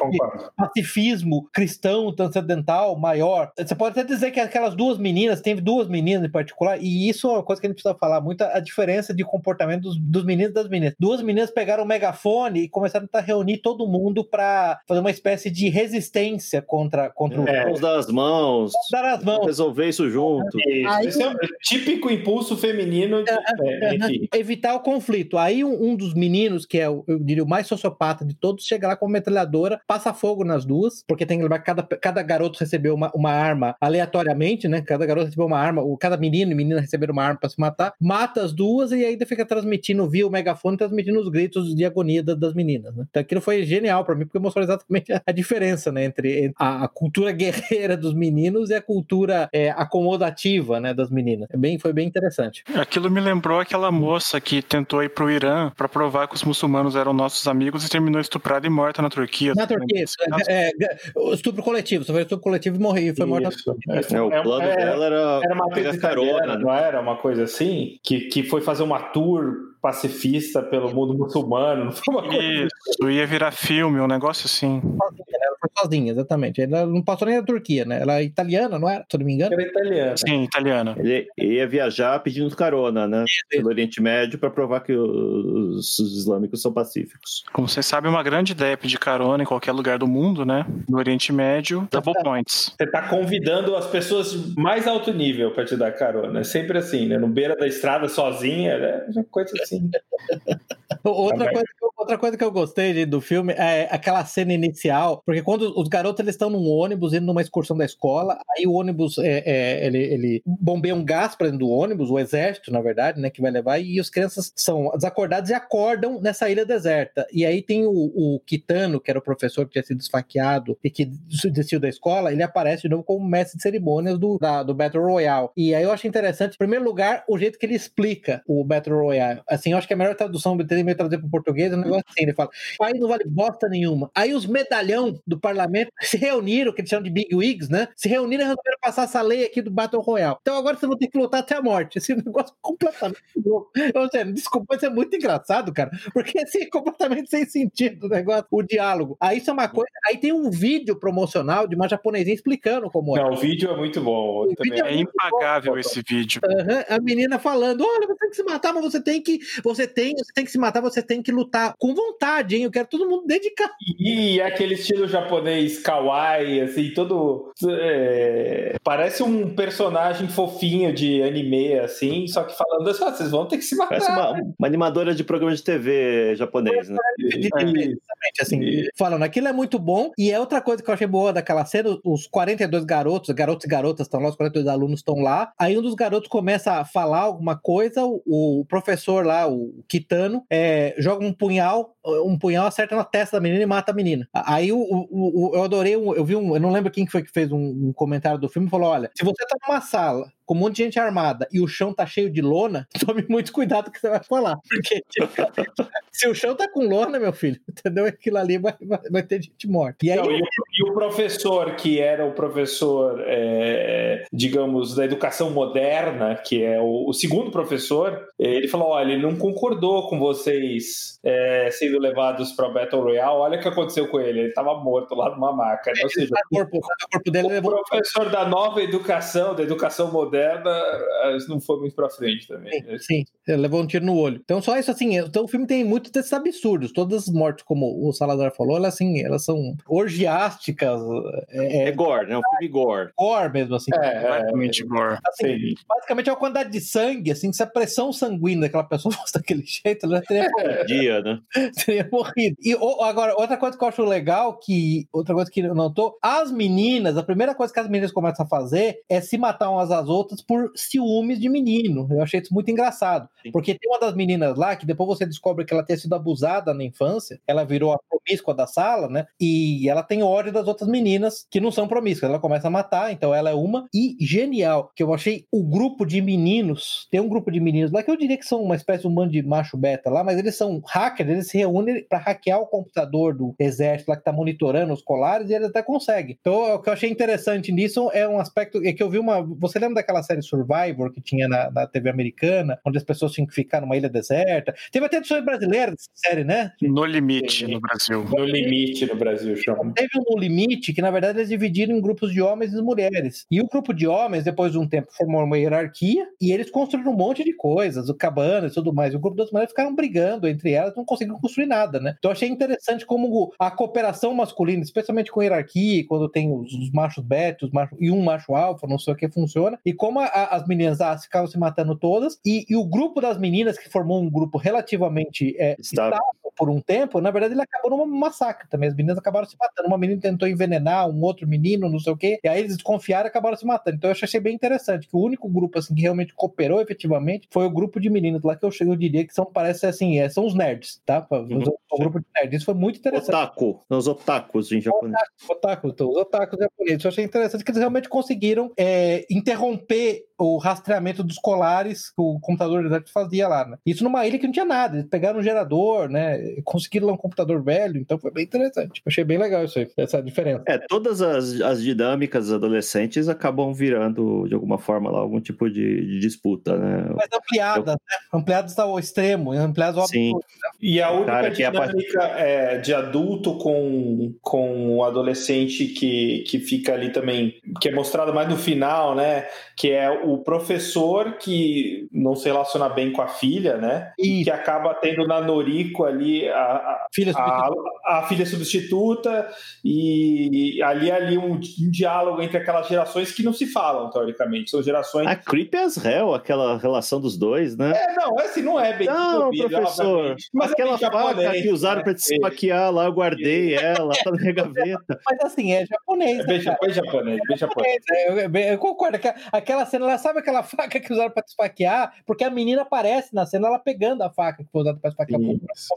Pacifismo cristão transcendental maior. Você pode até dizer que aquelas duas meninas, teve duas meninas em particular, e isso é uma coisa que a gente precisa falar muito, a diferença de comportamento dos, dos meninos e das meninas. Duas meninas pegaram o megafone e começaram a reunir todo mundo para fazer uma espécie de resistência contra, contra o... É. Dar as mãos, Dar as mãos. resolver isso junto. Isso, Aí- esse é um típico impulso feminino de, é, enfim. evitar o conflito. Aí um, um dos meninos, que é, o, eu diria, o mais sociopata de todos, chega lá com uma metralhadora, passa fogo nas duas, porque tem que lembrar que cada, cada garoto recebeu uma, uma arma aleatoriamente, né? Cada garoto recebeu uma arma, ou cada menino e menina receberam uma arma para se matar, mata as duas e ainda fica transmitindo via o megafone, transmitindo os gritos de agonia da- das meninas, né? Então aquilo foi genial para mim, porque mostrou exatamente a, diferença, né? Entre, a, a cultura guerreira dos meninos e a cultura é, acomodativa, né? Das meninas. É bem, foi bem interessante. Aquilo me lembrou aquela moça que tentou ir pro Irã pra provar que os muçulmanos eram nossos amigos e terminou estuprada e morta na Turquia. Na Turquia, é, é, o estupro coletivo, sofreu estupro coletivo e morreu, e foi morta. É, o plano É, dela era, Era uma pegar carona. né? não era? Uma coisa assim? Que, que foi fazer uma tour pacifista pelo mundo muçulmano. Não foi uma coisa Isso, ia virar filme, um negócio assim. Sozinha, né? Ela foi sozinha, exatamente. Ela não passou nem na Turquia, né? Ela é italiana, não era? Se eu não me engano. era italiana. Sim, italiana. Ele ia viajar pedindo carona, né? Pelo Oriente Médio para provar que os, os islâmicos são pacíficos. Como vocês sabem, uma grande ideia é pedir carona em qualquer lugar do mundo, né? No Oriente Médio, double points. Você tá convidando as pessoas de mais alto nível para te dar carona. É sempre assim, né? No beira da estrada sozinha, né? Uma coisa assim. Outra Tá coisa, que eu, outra coisa que eu gostei de- do filme é aquela cena inicial, porque quando os garotos eles estão num ônibus indo numa excursão da escola, aí o ônibus é, é, ele, ele bombeia um gás para dentro do ônibus, o exército, na verdade, né, que vai levar, e os crianças são desacordados e acordam nessa ilha deserta. E aí tem o, o Kitano, que era o professor que tinha sido esfaqueado e que desistiu da escola, ele aparece de novo como mestre de cerimônias do, da- do Battle Royale. E aí eu acho interessante, em primeiro lugar, o jeito que ele explica o Battle Royale. Assim, eu acho que a melhor tradução, teria meio traduzir para o português, é um negócio assim, ele fala, aí não vale bosta nenhuma. Aí os medalhão do parlamento se reuniram, que eles chamam de Big Wigs, né? Se reuniram e resolveram passar essa lei aqui do Battle Royale. Então agora você vai ter que lutar até a morte. Esse negócio completamente louco. Eu, sei, desculpa, mas é muito engraçado, cara, porque assim, é completamente sem sentido o negócio, o diálogo. Aí isso é uma coisa, aí tem um vídeo promocional de uma japonesinha explicando como é. Não, o vídeo é muito bom. Vídeo É impagável esse vídeo. Aham, a menina falando: olha, você tem que se matar, mas você tem que. Você tem, você tem que se matar, você tem que lutar com vontade, hein? Eu quero todo mundo dedicar. E aquele estilo japonês kawaii, assim, todo. é, parece um personagem fofinho de anime, assim, só que falando assim, ah, vocês vão ter que se matar. Parece uma, uma animadora de programa de TV japonês, né? Exatamente, assim, falando, aquilo é muito bom. E é outra coisa que eu achei boa daquela cena: os 42 garotos, garotos e garotas estão lá, os 42 alunos estão lá. Aí um dos garotos começa a falar alguma coisa, o, o professor lá, o Kitano, é, joga um punhal, um punhal acerta na testa da menina e mata a menina. Aí o, o- o- eu adorei, um- eu vi um, eu não lembro quem que foi que fez um, um comentário do filme, falou: olha, se você tá numa sala com um monte de gente armada e o chão tá cheio de lona, tome muito cuidado com o que você vai falar. Porque tipo, se o chão tá com lona, meu filho, entendeu? Aquilo ali vai, vai, vai ter gente morta. E aí, Não, e, o, e o professor, que era o professor, é, digamos, da educação moderna, que é o, o segundo professor, ele falou: olha, ele não concordou com vocês é, sendo levados para o Battle Royale. Olha o que aconteceu com ele. Ele estava morto lá numa maca. né? Ou seja, o corpo, o corpo dele o levou professor da nova educação, da educação moderna, eh, não foi muito para frente também. Sim, sim, ele levou um tiro no olho. Então, só isso assim, então o filme tem muitos desses absurdos. Todas as mortes, como o Salazar falou, elas assim, elas são orgiásticas, é, É é gore, né? Um filme gore. gore mesmo, assim. É, é, Completamente gore. Assim, sim. basicamente é uma quantidade de sangue, assim, se a pressão sanguínea daquela pessoa fosse daquele jeito, ela teria, Dia, né? teria morrido. E agora, outra coisa que eu acho legal, que outra coisa que eu notou, as meninas, a primeira coisa que as meninas começam a fazer é se matar umas às outras por ciúmes de menino. Eu achei isso muito engraçado. Sim. Porque tem uma das meninas lá que depois você descobre que ela tinha sido abusada na infância, ela virou a promíscua da sala, né? E ela tem ódio das outras meninas que não são promíscuas. Ela começa a matar, então ela é uma. E genial, que eu achei o grupo de meninos, tem um grupo de meninos lá que eu diria que são uma espécie de um bando de macho beta lá, mas eles são hackers, eles se reúnem para hackear o computador do exército lá que tá monitorando os colares e eles até conseguem. Então, o que eu achei interessante nisso é um aspecto é que eu vi uma. Você lembra daquela série Survivor que tinha na, na TV americana, onde as pessoas tinham que ficar numa ilha deserta? Teve até edições brasileiras dessa série, né? No limite no Brasil. No limite no Brasil, chama. Teve um limite que, na verdade, eles dividiram em grupos de homens e mulheres. E o grupo de homens, depois de um tempo, formou uma hierarquia e eles construíram um monte de coisas, o cabanas e tudo mais. E o grupo das mulheres ficaram brigando entre elas, não conseguiram construir nada, né? Então achei interessante como a cooperação masculina, especialmente com hierarquia, quando tem os, os machos betos machos, e um macho alfa, não sei o que, funciona. E como a- a- as meninas ah, ficavam se matando todas, e, e o grupo das meninas, que formou um grupo relativamente é, Estável. por um tempo, na verdade ele acabou numa massacre também. As meninas acabaram se matando. Uma menina tentou envenenar um outro menino, não sei o quê, e aí eles desconfiaram e acabaram se matando. Então eu achei bem interessante que o único grupo assim que realmente cooperou efetivamente foi o grupo de meninas lá que eu, eu diria que são, parece assim, é, são os nerds, tá? Uhum. O grupo de nerds. Isso foi muito interessante. Otaku. Os otakus em japonês. Otaku, então, os otakus japoneses. Eu achei interessante que eles realmente conseguiram é, interromper o rastreamento dos colares que o computador do exército fazia lá, né? Isso numa ilha que não tinha nada. Eles pegaram um gerador, né? Conseguiram lá um computador velho, então foi bem interessante. Eu achei bem legal isso aí, essa diferença. É, todas as, as dinâmicas adolescentes acabam virando, de alguma forma, lá, algum tipo de, de disputa, né? Mas ampliadas, né? Ampliadas ao extremo, ampliadas ao Sim. absurdo. E a única Cara, que é a dinâmica é, de adulto com, com o adolescente que, que fica ali também, que é mostrado mais no final, né? Que é o professor que não se relaciona bem com a filha, né? E Que acaba tendo na Noriko ali a, a, filha a, a filha substituta e ali ali um, um diálogo entre aquelas gerações que não se falam, teoricamente. São gerações. A creepy as hell, aquela relação dos dois, né? É, não, assim, não é bem Não, desenvolvido, professor, mas é aquela faca japonês, que usaram né? pra te esfaquear lá, eu guardei ela, tá na minha gaveta. Mas assim, é japonês, É né, bem, cara? bem japonês, bem japonês. É, eu, eu- eu concordo. Aquela, aquela cena lá, sabe aquela faca que usaram pra te esfaquear? Porque a menina aparece na cena, ela pegando a faca que foi usada pra esfaquear. Isso?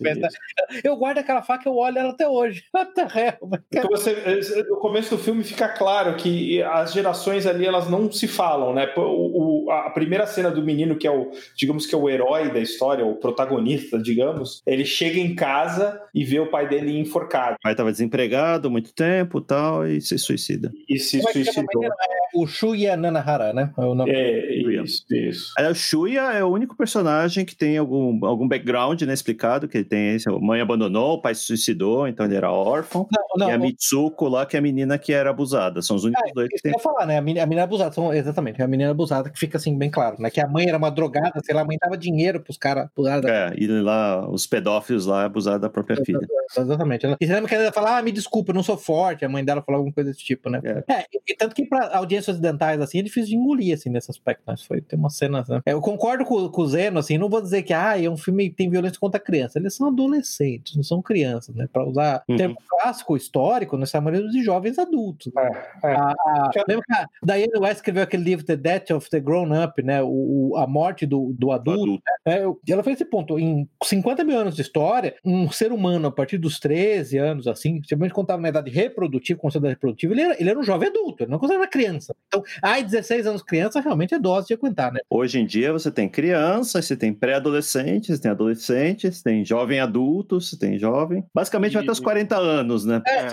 Eu guardo aquela faca, eu olho nela até hoje. Até então você, no começo do filme fica claro que as gerações ali elas não se falam, né? O, o, a primeira cena do menino, que é o, digamos que é o herói da história, o protagonista, digamos, ele chega em casa e vê o pai dele enforcado. O pai estava desempregado muito tempo tal, e se suicida. E se Como suicidou. É o Shuya Nanahara, né? É, o nome é isso, isso. É, o Shuya é o único personagem que tem algum, algum background, né? Explicado, que ele tem a mãe abandonou, o pai se suicidou, então ele era órfão. Não, não, e a Mitsuko lá, que é a menina que era abusada. São os únicos é, dois que tem. Eu falar, né? A menina, a menina abusada, são, exatamente, é a menina abusada que fica assim bem claro, né? Que a mãe era uma drogada, sei lá, a mãe dava dinheiro pros caras. É, e lá, os pedófilos lá abusaram da própria filha. Exatamente. e você lembra que ela fala, ah, me desculpa, eu não sou forte, a mãe dela falou alguma coisa desse tipo, né? É, é e, tanto que pra audiências ocidentais, assim, é difícil de engolir, assim, nesse aspecto, mas foi, tem umas cenas, né? Eu concordo com, com o Zeno, assim, não vou dizer que, ah, é um filme que tem violência contra criança, eles são adolescentes, não são crianças, né? Pra usar uhum. termo clássico, histórico, nessa maneira de jovens adultos. Né? É, é. A, a, lembra que a Diane West escreveu aquele livro The Death of the Grown Up, né? O, a morte do, do adulto. adulto. Né? É, ela fez esse ponto. Em 50 mil anos de história, um ser humano, a partir dos 13 anos, assim, principalmente quando estava na idade reprodutiva, considerada reprodutiva, ele era, ele era um jovem adulto, ele não considerava criança. Então, ai, 16 anos criança, realmente é dose de aguentar, né? Hoje em dia você tem crianças, você tem pré-adolescentes, tem adolescentes, tem jovem adulto, você tem jovem. Basicamente e... vai até os 40 anos, né? É,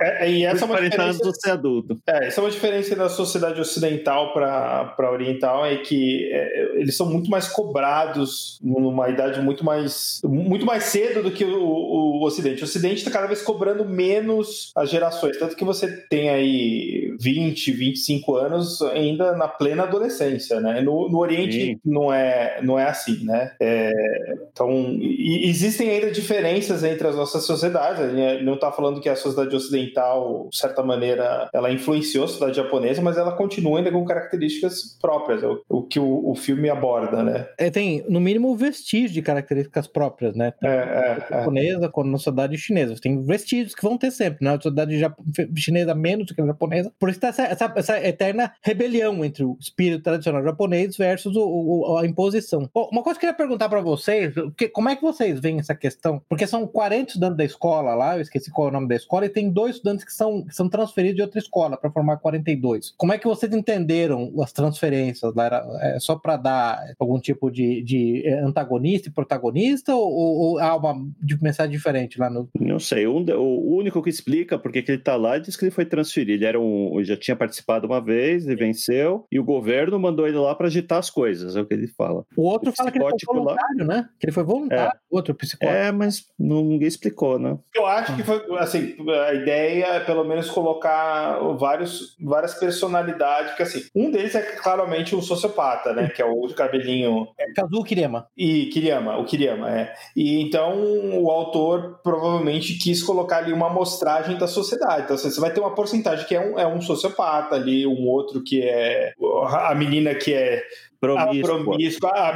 é, é, e essa é uma 40 anos você é adulto. É, essa é uma diferença da sociedade ocidental para oriental, é que é, eles são muito mais cobrados numa idade muito mais muito mais cedo do que o, o, o Ocidente. O Ocidente está cada vez cobrando menos as gerações, tanto que você tem aí 20, 25 anos ainda na plena adolescência, né? No, no Oriente não é, não é assim, né? É, então, existem ainda diferenças entre as nossas sociedades. A gente não está falando que a sociedade ocidental, de certa maneira, ela influenciou a sociedade japonesa, mas ela continua ainda com características próprias, é o, o que o, o, filme aborda, né? É, tem, no mínimo, vestígios de características próprias, né? Tanto é, é, japonesa é. quanto na sociedade chinesa. Tem vestígios que vão ter sempre, né? A sociedade chinesa menos do que a japonesa. Por isso tá essa, essa, essa eterna rebelião entre o espírito tradicional japonês versus o, o, a imposição. Bom, uma coisa que eu queria perguntar para vocês, que, como é que vocês veem essa questão? Porque são 40 estudantes da escola lá, eu esqueci qual é o nome da escola, e tem dois estudantes que são, que são transferidos de outra escola para formar 42. Como é que vocês entenderam as transferências lá? Era é, só para dar algum tipo de, de é, antagonista e protagonista ou, ou, há uma mensagem diferente lá no. Não sei. Um, o único que explica porque que ele tá lá diz que ele foi transferido. Ele era um, já tinha participado uma vez, ele venceu, e o governo mandou ele lá para agitar as coisas, é o que ele fala. O outro o fala que ele foi voluntário, lá... né? Que ele foi voluntário, é. outro psicólogo. É, mas ninguém explicou, né? Eu acho que foi, assim, a ideia é pelo menos colocar vários, várias personalidades, porque assim, um deles é claramente um sociopata, né? Que é o cabelinho. É Kazuo Kiriyama. E Kiriyama, o Kiriyama, é. E então o autor provavelmente quis colocar ali uma amostragem da sociedade. Então assim, você vai ter uma porcentagem que é um, é um sociopata ali, um outro que é a menina que é promíscua. A promíscua, a,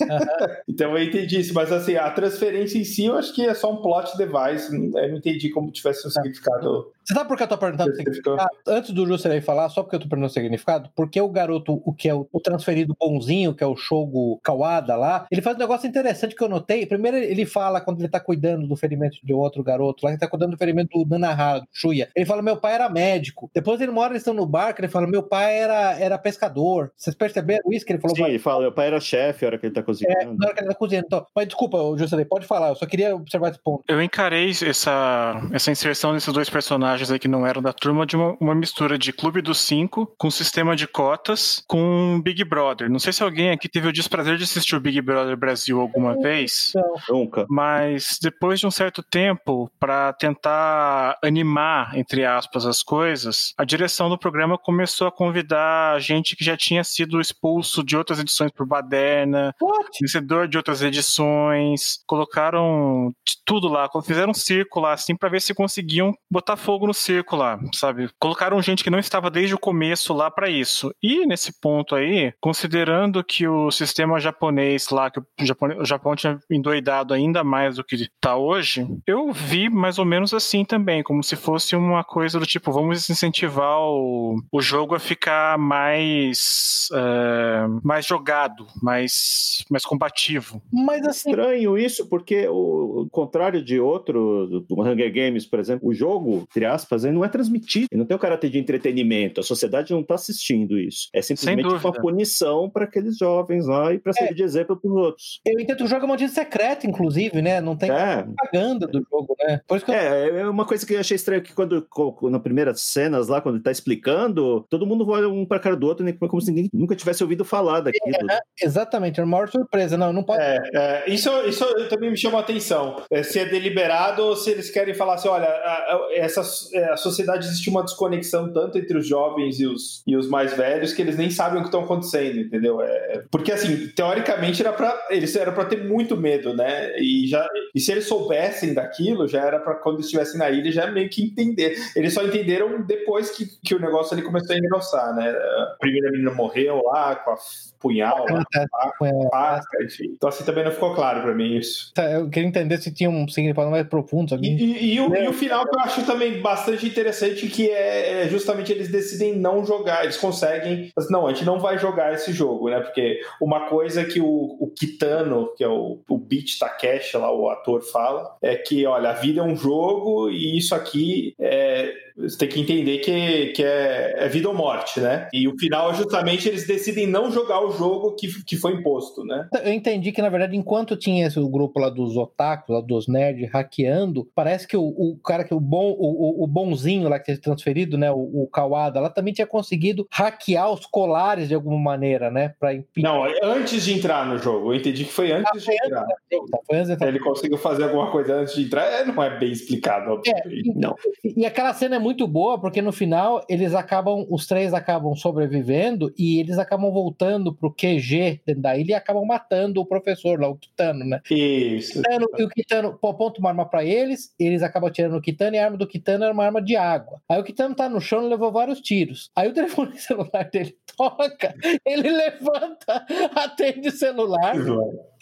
então eu entendi isso, mas assim, a transferência em si eu acho que é só um plot device, eu não entendi como tivesse um significado você sabe por que eu tô perguntando o significado? Antes do Juscelino falar, só porque eu tô perguntando o significado, porque o garoto, o que é o, transferido bonzinho, que é o Shogo Kawada lá, ele faz um negócio interessante que eu notei. Primeiro, ele fala quando ele tá cuidando do ferimento de outro garoto lá, ele tá cuidando do ferimento do Nanahara, do Shuya. Ele fala: meu pai era médico. Depois ele mora, eles estão no barco, ele fala: meu pai era, era pescador. Vocês perceberam isso que ele falou? Sim, ele fala: meu pai era chefe na hora que ele tá cozinhando. É, na hora que ele tá cozinhando. Então, mas desculpa, Juscelino, pode falar, eu só queria observar esse ponto. Eu encarei essa, essa inserção desses dois personagens aí que não eram da turma de uma, uma, mistura de Clube dos Cinco com sistema de cotas com Big Brother. Não sei se alguém aqui teve o desprazer de assistir o Big Brother Brasil alguma vez. Nunca. Mas depois de um certo tempo, para tentar animar, entre aspas, as coisas, a direção do programa começou a convidar gente que já tinha sido expulso de outras edições por baderna, What? Vencedor de outras edições, colocaram tudo lá, fizeram um circo lá, assim, para ver se conseguiam botar fogo no circo lá sabe? Colocaram gente que não estava desde o começo lá para isso. E nesse ponto aí, considerando que o sistema japonês lá, que o Japão, o Japão tinha endoidado ainda mais do que está hoje, eu vi mais ou menos assim também, como se fosse uma coisa do tipo, vamos incentivar o, o jogo a ficar mais, uh, mais jogado, mais mais combativo. Mas assim. Estranho isso, porque o, o contrário de outro, do, Hunger Games, por exemplo, o jogo, entre aspas, ele não é transmitido. Ele não tem o caráter de entretenimento. A sociedade não está assistindo isso. É simplesmente uma punição para aqueles jovens lá e para servir é. de exemplo para os outros. Eu entendo que o jogo é uma notícia secreta, inclusive, né? Não tem é. propaganda do jogo, né? Por isso que eu... É, é uma coisa que eu achei estranho que quando, na primeiras cenas lá, quando ele tá explicando, todo mundo olha um para cara do outro, né? como se ninguém nunca tivesse ouvido falar daquilo. É, exatamente, é uma maior surpresa. Não, não pode. É, é, isso, isso também me chamou a atenção. É, se é deliberado ou se eles querem falar assim: olha, a, a, essa, é, a sociedade existe uma desconexão tanto entre os jovens e os, e os mais velhos que eles nem sabem o que estão acontecendo, entendeu? É, porque, assim, teoricamente era para eles eram para ter muito medo, né? E, já, e se eles soubessem daquilo, já era para quando estivessem na ilha já meio que entender. Eles só entenderam depois que, que o negócio ali começou a engrossar, né? A primeira menina morreu lá com a punhal, lá, faca, faca, enfim. Então assim também não ficou claro para mim isso. Tá, eu queria entender se tinha um significado mais profundo aqui. E, e, e, o, e, o, final que eu acho também bastante interessante, que é, é, justamente eles decidem não jogar, eles conseguem, mas não, a gente não vai jogar esse jogo, né? Porque uma coisa que o, o Kitano, que é o, o Beat Takeshi lá, o ator fala, é que, olha, a vida é um jogo e isso aqui é, você tem que entender que, que é, é, vida ou morte, né? E o final é justamente eles decidem não jogar o jogo que, que foi imposto, né? Eu entendi que, na verdade, enquanto tinha esse grupo lá dos otakus, lá dos nerds hackeando, parece que o, o cara que o bom, o, o bonzinho lá que tinha transferido, né? O, o Kawada lá também tinha conseguido hackear os colares de alguma maneira, né? Pra impedir. Não, antes de entrar no jogo. Eu entendi que foi antes ah, de entrar. Antes, tá, foi antes de... Ele conseguiu fazer alguma coisa antes de entrar. É, não é bem explicado, obviamente. É, não. E aquela cena é muito boa, porque no final eles acabam, os três acabam sobrevivendo e eles acabam voltando pro QG dentro da ilha e acabam matando o professor lá, o Kitano, né? Isso. O Kitano, e o Kitano ponto uma arma para eles, eles acabam tirando o Kitano e a arma do Kitano era uma arma de água. Aí o Kitano tá no chão e levou vários tiros. Aí o telefone celular dele toca, ele levanta, atende o celular,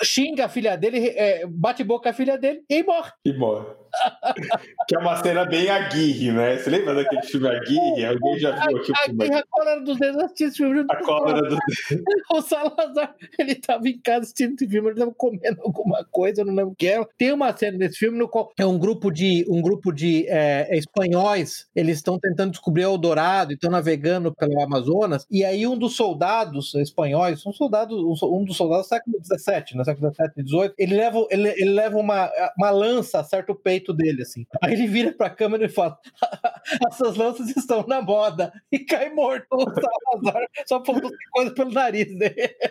xinga a filha dele, é, bate boca a filha dele e morre. E morre. Que é uma cena bem Aguirre, né? Você lembra daquele filme Aguirre? Alguém já viu aqui o filme? A cólera dos dedos assistindo filme. A cólera dos dedos. O Salazar, ele tava em casa assistindo esse filme, ele tava comendo alguma coisa, eu não lembro o que era. Tem uma cena desse filme no qual é um grupo de, um grupo de é, espanhóis, eles estão tentando descobrir o Dourado e estão navegando pelo Amazonas, e aí um dos soldados espanhóis, um soldado, um dos soldados do século XVII, no século XVII e XVIII, ele leva, ele, ele leva uma, uma lança, acerta o peito peito dele, assim. Aí ele vira pra câmera e fala: essas lanças estão na moda. E cai morto o Salazar, só faltou coisa pelo nariz dele.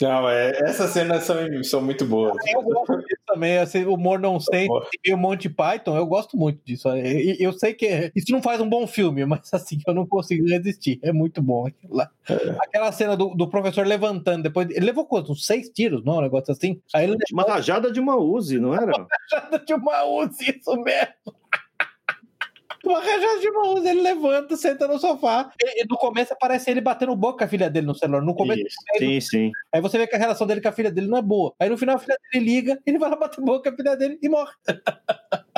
É. Não, é, essas cenas são, são muito boas. Eu gosto também, assim, o humor não sei e o Monty Python, eu gosto muito disso. Eu, eu sei que isso não faz um bom filme, mas assim, eu não consigo resistir. É muito bom aquilo lá. É. Aquela cena do, do, professor levantando, depois. Ele levou quantos? Uns seis tiros, não? Um negócio assim. Aí ele... Uma rajada de uma Uzi, não era? Uma rajada de uma Uzi, isso mesmo uma rajada de mãos, ele levanta, senta no sofá. E, no começo aparece ele batendo boca com a filha dele no celular. No começo. Isso, sim, sim. Aí você vê que a relação dele com a filha dele não é boa. Aí no final a filha dele liga, ele vai lá bater boca com a filha dele e morre.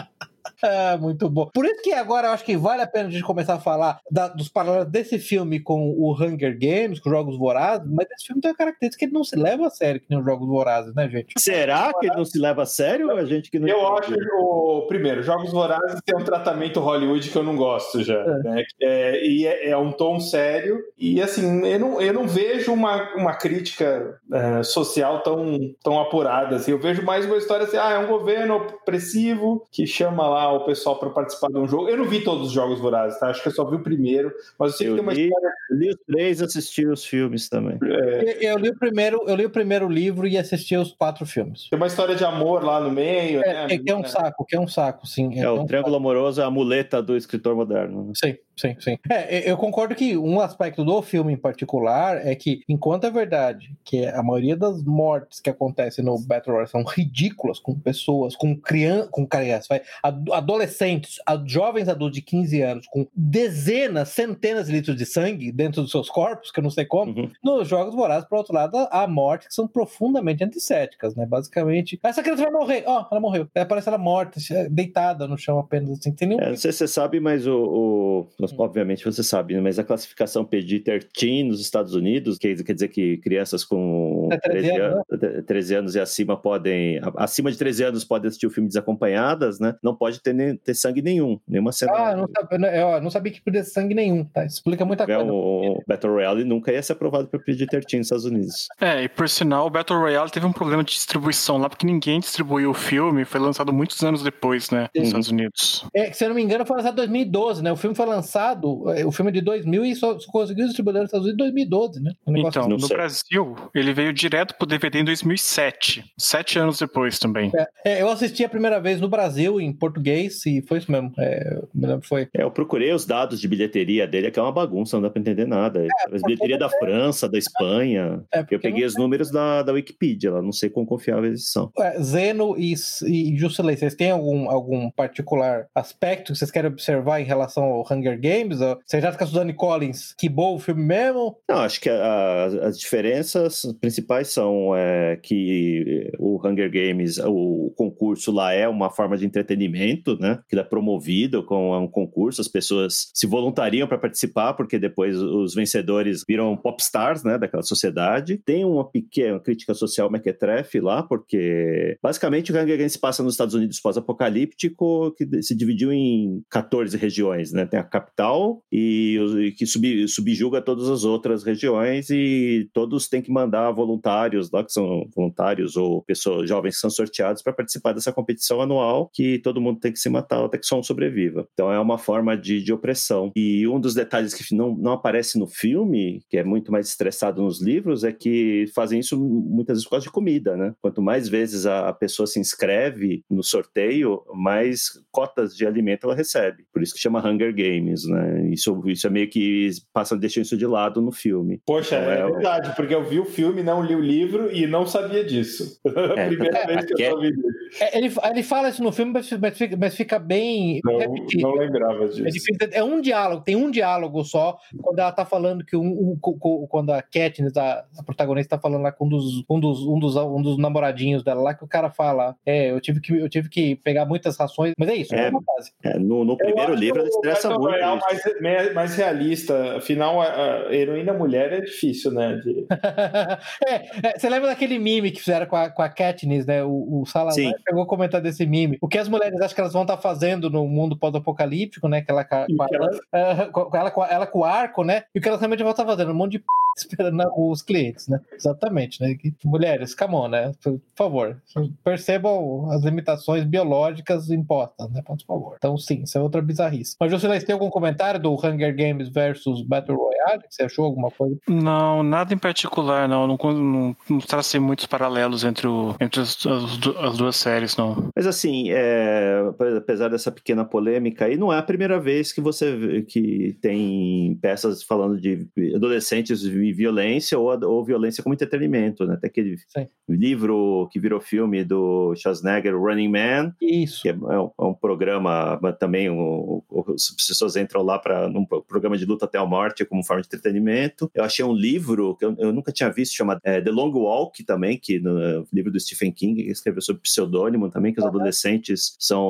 É, muito bom. Por isso que agora eu acho que vale a pena a gente começar a falar da, dos paralelos desse filme com o Hunger Games, com Jogos Vorazes, mas esse filme tem a característica que ele não se leva a sério que nem os Jogos Vorazes, né, gente? Será que ele não se leva a sério? A gente que não Eu acho que, o, primeiro, Jogos Vorazes tem um tratamento Hollywood que eu não gosto já, é. né? É, e é, é, um tom sério, e assim, eu não, eu não vejo uma, uma crítica é, social tão, tão apurada, assim. Eu vejo mais uma história assim, ah, é um governo opressivo que chama lá o pessoal para participar de um jogo. Eu não vi todos os jogos vorazes, tá? Acho que eu só vi o primeiro, mas eu sei eu que tem uma li, história. li os três assisti os filmes também. É... Eu, eu, li o primeiro, eu li o primeiro livro e assisti os quatro filmes. Tem uma história de amor lá no meio, é, né? Que é um saco, que é um saco, sim. É, é o um triângulo saco. amoroso, é a muleta do escritor moderno. Né? Sim. Sim, sim. É, eu concordo que um aspecto do filme em particular é que, enquanto é verdade que a maioria das mortes que acontecem no Battle Royale são ridículas, com pessoas, com crianças, com crianças, vai, adolescentes, jovens adultos de 15 anos, com dezenas, centenas de litros de sangue dentro dos seus corpos, que eu não sei como, uhum. nos Jogos Vorazes, por outro lado, há mortes que são profundamente antisséticas, né? Basicamente, essa criança vai morrer, ó, oh, ela morreu. Aí aparece ela morta, deitada no chão apenas, assim, tem nenhum... É, não sei se você sabe, mas o, o obviamente você sabe, né? mas a classificação PG-13 nos Estados Unidos, que quer dizer que crianças com É 13 13 anos, anos, 13 anos e acima podem, acima de 13 anos podem assistir o filme desacompanhadas, né? Não pode ter, nem- ter sangue nenhum, nenhuma cena. Ah, não sabia, eu não sabia que podia ter sangue nenhum, tá? Explica muita É, coisa. o Battle Royale nunca ia ser aprovado para PG-13 nos Estados Unidos. É, e por sinal, o Battle Royale teve um problema de distribuição lá, porque ninguém distribuiu o filme, foi lançado muitos anos depois, né, nos Uhum. Estados Unidos. É, que, se eu não me engano, foi lançado em 2012, né? O filme foi lançado, é, o filme é de 2000 e só, só conseguiu distribuir nos Estados Unidos em 2012, né? Um Então, não no sei. Brasil, ele veio direto pro DVD em 2007, sete anos depois também. É, eu assisti a primeira vez no Brasil, em português, e foi isso mesmo. É, eu me lembro que foi. É, eu procurei os dados de bilheteria dele, que é uma bagunça, não dá para entender nada. As bilheteria da França, da Espanha. É, Eu peguei os números da, da Wikipedia, lá não sei quão confiáveis eles são. É, Zeno e, e Juscelino, vocês têm algum, algum particular aspecto que vocês querem observar em relação ao Hunger Games? Ou Vocês acham que a Suzanne Collins quebou o filme mesmo? Não, acho que a- as diferenças principais são é, que o Hunger Games, o concurso lá é uma forma de entretenimento, né? Que é promovido com um concurso, as pessoas se voluntariam para participar, porque depois os vencedores viram popstars, né? Daquela sociedade. Tem uma pequena crítica social mequetrefe lá, porque basicamente o Hunger Games passa nos Estados Unidos pós-apocalíptico, que se dividiu em 14 regiões, né? Tem a capital e, os- e que sub- subjuga todas as outras regiões e todos têm que mandar voluntários lá, que são voluntários ou pessoas jovens que são sorteados para participar dessa competição anual, que todo mundo tem que se matar até que só um sobreviva. Então é uma forma de, de opressão. E um dos detalhes que não, não aparece no filme, que é muito mais estressado nos livros, é que fazem isso muitas vezes por causa de comida, né? Quanto mais vezes a, a pessoa se inscreve no sorteio, mais cotas de alimento ela recebe. Por isso que chama Hunger Games, né? Isso, isso é meio que passa, deixa isso de lado no filme. Poxa, Então, é, é o- verdade, porque eu vi o filme, não li o livro e não sabia disso. É, Primeira é, vez que é- eu disso. É, ele, ele fala isso no filme, mas, fica, mas fica bem Não, não lembrava É, disso. difícil, é um diálogo, tem um diálogo só, quando ela tá falando que um, um- co- quando a Katniss, a, a protagonista, tá falando lá com um dos, um, dos, um, dos, um dos namoradinhos dela lá, que o cara fala, é, eu tive que, eu tive que pegar muitas rações, mas é isso, é, É. uma fase. É, no, no primeiro livro ela estressa muito. Isso. mais, mais, realista. Afinal, a, a heroína mulher é difícil, né? de- É, é, você lembra daquele meme que fizeram com a, com a Katniss, né? O, o Salazar Sim. pegou a comentar desse meme. O que as mulheres acham que elas vão estar fazendo no mundo pós-apocalíptico, né? Que ela, com a- E o com ela, com ela com o arco, né? E o que elas realmente vão estar fazendo? Um monte de p... esperando na- os clientes, né? Exatamente, né? Mulheres, come on, né? Por favor, percebam as limitações biológicas impostas, né? Por favor. Então, sim, isso é outra bizarrice. Mas, você tem algum comentário do Hunger Games versus Battle Royale? Você achou alguma coisa? Não, nada em particular, não. Não, não, não tracei muitos paralelos entre, o, entre as, as du- as duas séries, não. Mas assim, é, apesar dessa pequena polêmica aí, não é a primeira vez que você vê que tem peças falando de adolescentes violência ou, ou violência como entretenimento, né? Tem aquele Sim. livro que virou filme do Schwarzenegger, Running Man, Isso. que é, é um, é um programa também, o- o- as pessoas entram lá para um programa de luta até a morte como forma de entretenimento. Eu achei um livro que eu, eu nunca tinha visto, chamado é, The Long Walk também, que no é, livro do Stephen King, que escreveu sobre pseudônimo também, que os adolescentes são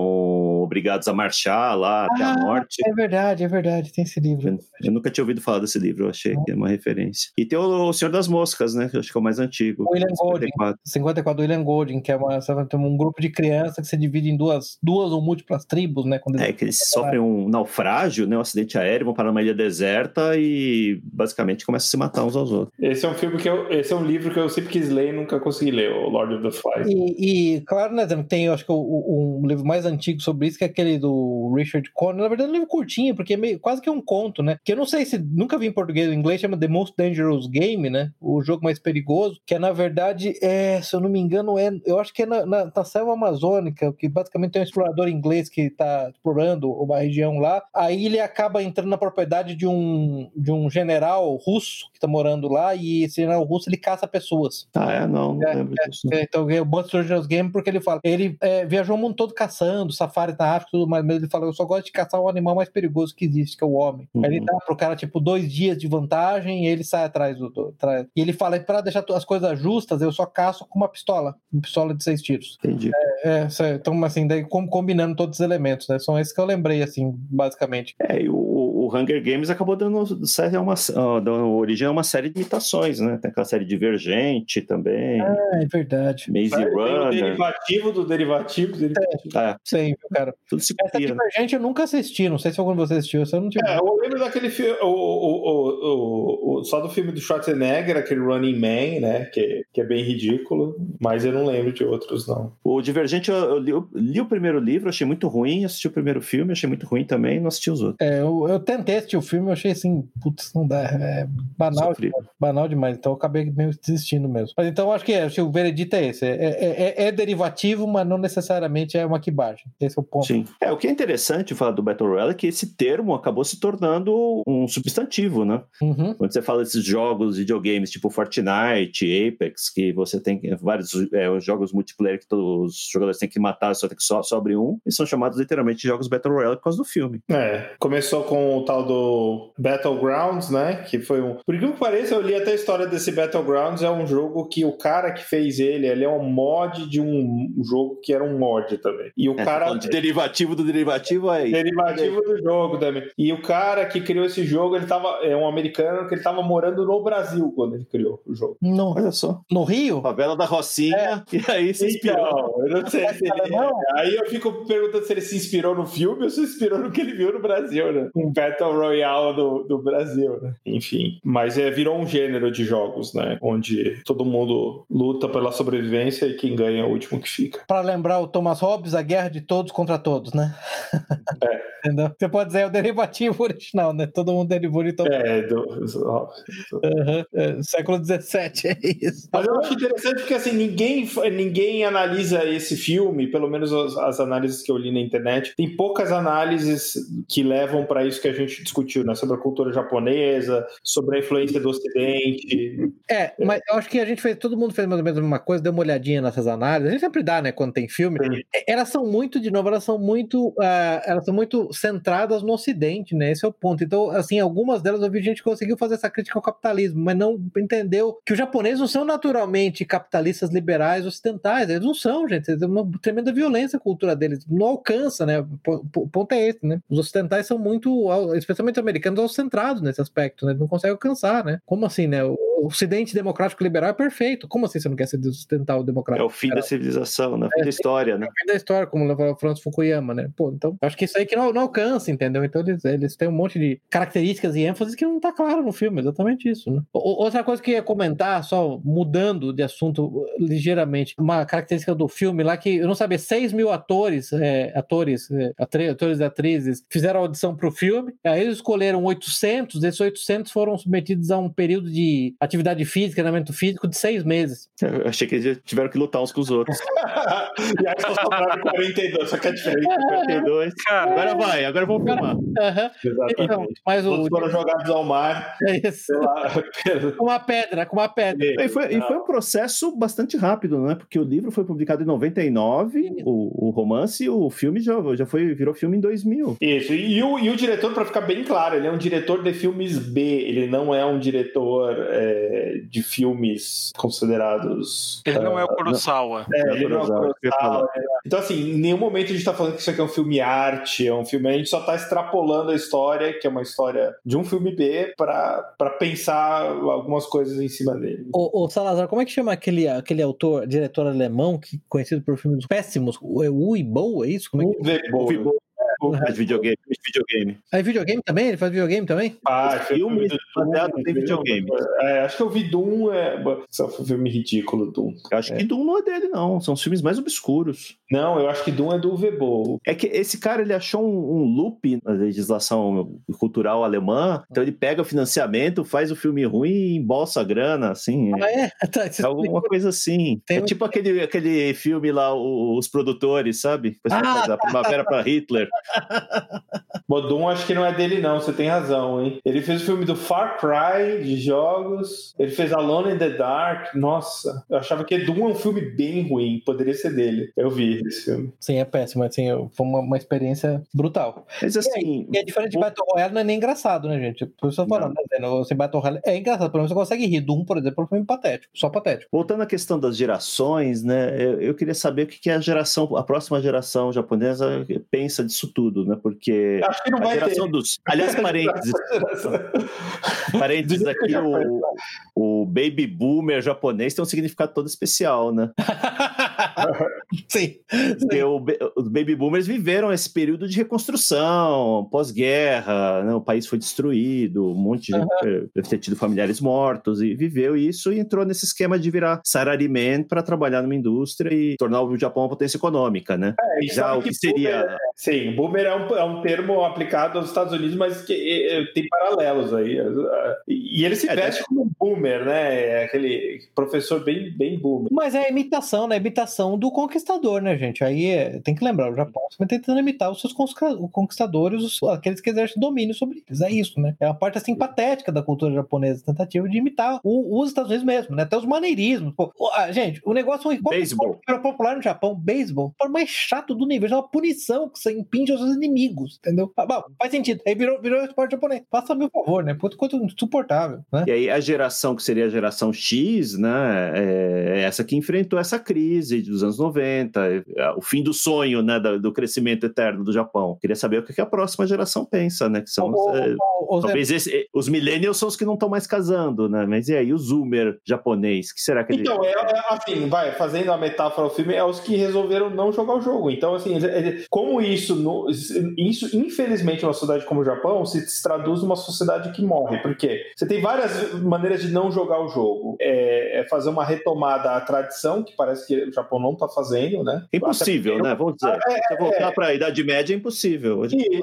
obrigados a marchar lá até a Ah, morte. É verdade, é verdade, tem esse livro. Eu, eu nunca tinha ouvido falar desse livro, eu achei que é uma referência. E tem o, o Senhor das Moscas, né? Que eu acho que é o mais antigo. William Golding. 54. 54 do William Golding, que é uma, um grupo de crianças que se divide em duas, duas ou múltiplas tribos, né? Quando É, que eles sofrem um naufrágio, né? Um acidente aéreo, vão parar numa ilha deserta e basicamente começam a se matar uns aos outros. Esse é um filme que eu. Esse é um livro que eu sempre quis ler e nunca consegui ler, o Lord of the Flies. E, e, claro, né, tem, eu acho que o, o- um livro mais antigo sobre isso, que é aquele do Richard Conner. Na verdade, é um livro curtinho, porque é meio, quase que é um conto, né? Que eu não sei se nunca vi em português ou em inglês, chama The Most Dangerous Game, né? O jogo mais perigoso, que é, na verdade, é, se eu não me engano, é, eu acho que é na, na, na selva amazônica, que basicamente tem um explorador inglês que tá explorando uma região lá. Aí ele acaba entrando na propriedade de um, de um general russo que tá morando lá, e esse general russo ele caça pessoas. Ah, é? Não, não É, lembro disso. não. É, Então, é o Monster Dangerous Game porque ele fala, ele é, viajou o mundo todo caçando, safari na África e tudo mais, mas ele fala, eu só gosto de caçar o animal mais perigoso que existe, que é o homem. Uhum. Aí ele dá pro cara, tipo, dois dias de vantagem e ele sai atrás do... do atrás. E ele fala, pra deixar as coisas justas, eu só caço com uma pistola, uma pistola de seis tiros. Entendi. É, cê- então, assim, daí com- combinando todos os elementos, né? São esses que eu lembrei, assim, basicamente. É, e o Hunger Games acabou dando, série uma, dando origem a uma série de imitações, né? Tem aquela série Divergente também. Ah, é verdade. Maze Tem o Runner. derivativo do derivativo. do derivativo. É, Sim, cara. tudo se Essa copia. né? Divergente eu nunca assisti, não sei se algum de vocês assistiu, essa eu não tive. É, eu lembro daquele filme, o, o, o, o- o- só do filme do Schwarzenegger, aquele Running Man, né? Que, que é bem ridículo, mas eu não lembro de outros, não. O Divergente, eu, eu li, eu li o primeiro livro, achei muito ruim, assisti o primeiro filme, achei muito ruim também, não assisti os outros. É, eu, eu tentei assistir o filme, eu achei assim, putz, não dá, é banal, Sofri. banal demais, então eu acabei meio desistindo mesmo. Mas então eu acho que, é, acho que o veredito é esse, é, é- é- é derivativo, mas não necessariamente é uma quibagem. Esse é o ponto. Sim. É, o que é interessante falar do Battle Royale é que esse termo acabou se tornando um substantivo, né? Uhum. Quando você fala desses jogos, videogames tipo Fortnite, Apex, que você tem vários é, jogos multiplayer que todos os jogadores têm que matar, só tem que só sobre um, e são chamados literalmente de jogos Battle Royale por causa do filme. É, começou com o tal do Battlegrounds, né? Que foi um. Por incrível que pareça, eu li até a história desse Battlegrounds. É um jogo que o cara que fez ele, ele é um mod de um jogo que era um mod também. E o É, cara. de derivativo do derivativo aí. Derivativo do jogo também. E o cara que criou esse jogo, ele tava. É um americano que ele tava morando no Brasil quando ele criou o jogo. No, Olha só. no Rio? Favela da Rocinha, e aí se inspirou. Então, eu não sei se ele. Não. Aí eu fico perguntando se ele se inspirou no filme ou se inspirou no que ele viu no Brasil, né? Um Battle Royale do, do Brasil, né? Enfim. Mas é, virou um gênero de jogos, né? Onde todo mundo luta pela sobrevivência e quem ganha é o último que fica. Para lembrar o Thomas Hobbes, a guerra de todos contra todos, né? É. Entendeu? Você pode dizer é o derivativo original, né? Todo mundo derivou de todo É, do, Uhum. É, século XVII, é isso. Mas eu acho interessante porque assim, ninguém, ninguém analisa esse filme, pelo menos as, as análises que eu li na internet, tem poucas análises que levam para isso que a gente discutiu, né? Sobre a cultura japonesa, sobre a influência do Ocidente. É, mas eu acho que a gente fez, todo mundo fez mais ou menos a mesma coisa, deu uma olhadinha nessas análises. A gente sempre dá, né, quando tem filme. Sim. É, Elas são muito, de novo, elas são muito, ah, elas são muito centradas no Ocidente, né? Esse é o ponto. Então, assim, algumas delas eu vi gente que conseguiu fazer essa crítica ao capitalismo, mas não entendeu que os japoneses não são naturalmente capitalistas liberais ocidentais. Eles não são, gente. Eles têm uma tremenda violência a cultura deles. Não alcança, né? O ponto é esse, né? Os ocidentais são muito, especialmente os americanos, centrados nesse aspecto, né? Eles não conseguem alcançar, né? Como assim, né? O Ocidente democrático liberal é perfeito. Como assim você não quer ser ocidental É democrático? o fim da civilização, né? O fim É, da história, né? fim da história, como levou o Francis Fukuyama, né? Pô, então, acho que isso aí que não, não alcança, entendeu? Então eles, eles têm um monte de características e ênfases que não tá claro no filme, exatamente isso, né? O- Outra coisa que eu ia comentar, só mudando de assunto ligeiramente, uma característica do filme lá que eu não sabia, 6 mil atores, é, atores, é, atores e atrizes fizeram audição pro filme, eles escolheram 800, desses 800 foram submetidos a um período de atividade física, treinamento físico de seis meses. Eu achei que eles tiveram que lutar uns com os outros. e aí só sobraram 42, só que é diferente. 42. Cara, Agora vai, agora vamos filmar. Então, Exatamente. mas o. Todos foram jogados ao mar É isso. Com uma pedra, com uma pedra. E foi, e foi um processo bastante rápido, né? Porque o livro foi publicado em 99, o, o romance, e o filme já, já foi, virou filme em 2000. Isso, e o, e o diretor, para ficar bem claro, ele é um diretor de filmes B, ele não é um diretor é, de filmes considerados. ele não é o Ah, Kurosawa. É, ele não é o Kurosawa, né? Então, assim, em nenhum momento a gente tá falando que isso aqui é um filme arte, é um filme. A gente só tá extrapolando a história, que é uma história de um filme B, pra, pra pensar algumas coisas em cima dele. Ô, ô, Salazar, como é que chama aquele, aquele autor, diretor alemão, que conhecido por filmes péssimos? O- É Bo, é isso? Como é que... Vebolo. Faz videogame, faz videogame. Ah, é videogame também? Ele faz videogame também? Ah, Filme baseado em videogame. É, acho que eu vi Doom, é, só foi um filme ridículo, Doom. Eu acho que Doom não é dele, não. São os filmes mais obscuros. Não, eu acho que Doom é do Vebol. É que esse cara ele achou um, um loop na legislação cultural alemã, então ele pega o financiamento, faz o filme ruim e embolsa a grana, assim. Ah, é? Tá, É alguma coisa assim. Tem é um- tipo aquele, aquele filme lá, Os Produtores, sabe? Ah, faz a Primavera para Hitler. Bom, Doom acho que não é dele, não, você tem razão, hein? Ele fez o filme do Far Cry de jogos, ele fez Alone in the Dark. Nossa, eu achava que Doom é um filme bem ruim, poderia ser dele. Eu vi esse filme. Sim, é péssimo. Assim, foi uma, uma experiência brutal. Mas assim, E é diferente de o- Battle Royale, não é nem engraçado, né, gente? Por isso eu tô falando, né? No- Assim, Battle Royale é engraçado, pelo menos você consegue rir. Doom, por exemplo, é um filme patético, só patético. voltando à questão das gerações, né? Eu, eu queria saber o que, que a geração, a próxima geração japonesa pensa disso tudo, né? Porque Acho que não A vai ter. geração dos. Aliás, parênteses. parênteses aqui, o, o baby boomer japonês tem um significado todo especial, né? Sim. Porque o os baby boomers viveram esse período de reconstrução, pós-guerra, né? o país foi destruído, um monte de gente eh, deve ter tido familiares mortos e viveu isso e entrou nesse esquema de virar salaryman para trabalhar numa indústria e tornar o Japão uma potência econômica, né? É, Já o que seria boomer- sim, boomer é um, é um termo aplicado aos Estados Unidos, mas que é, tem paralelos aí. E, ele se É, veste como um boomer, né? É aquele professor bem, bem boomer. Mas é a imitação, né? A imitação do conquistador, né, gente? Aí é- tem que lembrar, o Japão vai tentando imitar os seus conquista- conquistadores, os- aqueles que exercem domínio sobre eles. É isso, né? É a parte assim patética da cultura japonesa, tentativa de imitar o- os Estados Unidos mesmo, né? Até os maneirismos. Pô, o- ah, gente, o negócio é qual Beisebol. era popular no Japão, beisebol, foi o mais chato do universo, é uma punição que você impinge aos seus inimigos, entendeu? Ah, bom, faz sentido. Aí virou, virou esporte japonês. Faça-me o favor, né? Quanto, quanto insuportável, né? E aí a geração que seria a geração X, né, é essa que enfrentou essa crise dos anos 90, é, o fim do sonho, né, do crescimento eterno do Japão. Queria saber o que a próxima geração pensa, né, que são O- é, o- o Zé- talvez esse- os millennials são os que não estão mais casando, né? Mas e aí o zoomer japonês, que será que ele Então, é, é assim, vai, fazendo a metáfora do filme, é os que resolveram não jogar o jogo. Então, assim, como isso, no- isso, infelizmente, numa sociedade como o Japão, se traduz numa sociedade que morre. Porque você tem várias maneiras de não jogar o jogo. É, é fazer uma retomada à tradição, que parece que o Japão não está fazendo, né? Impossível, Até né? Vamos dizer. Ah, é, Se você voltar para a Idade Média, é impossível. E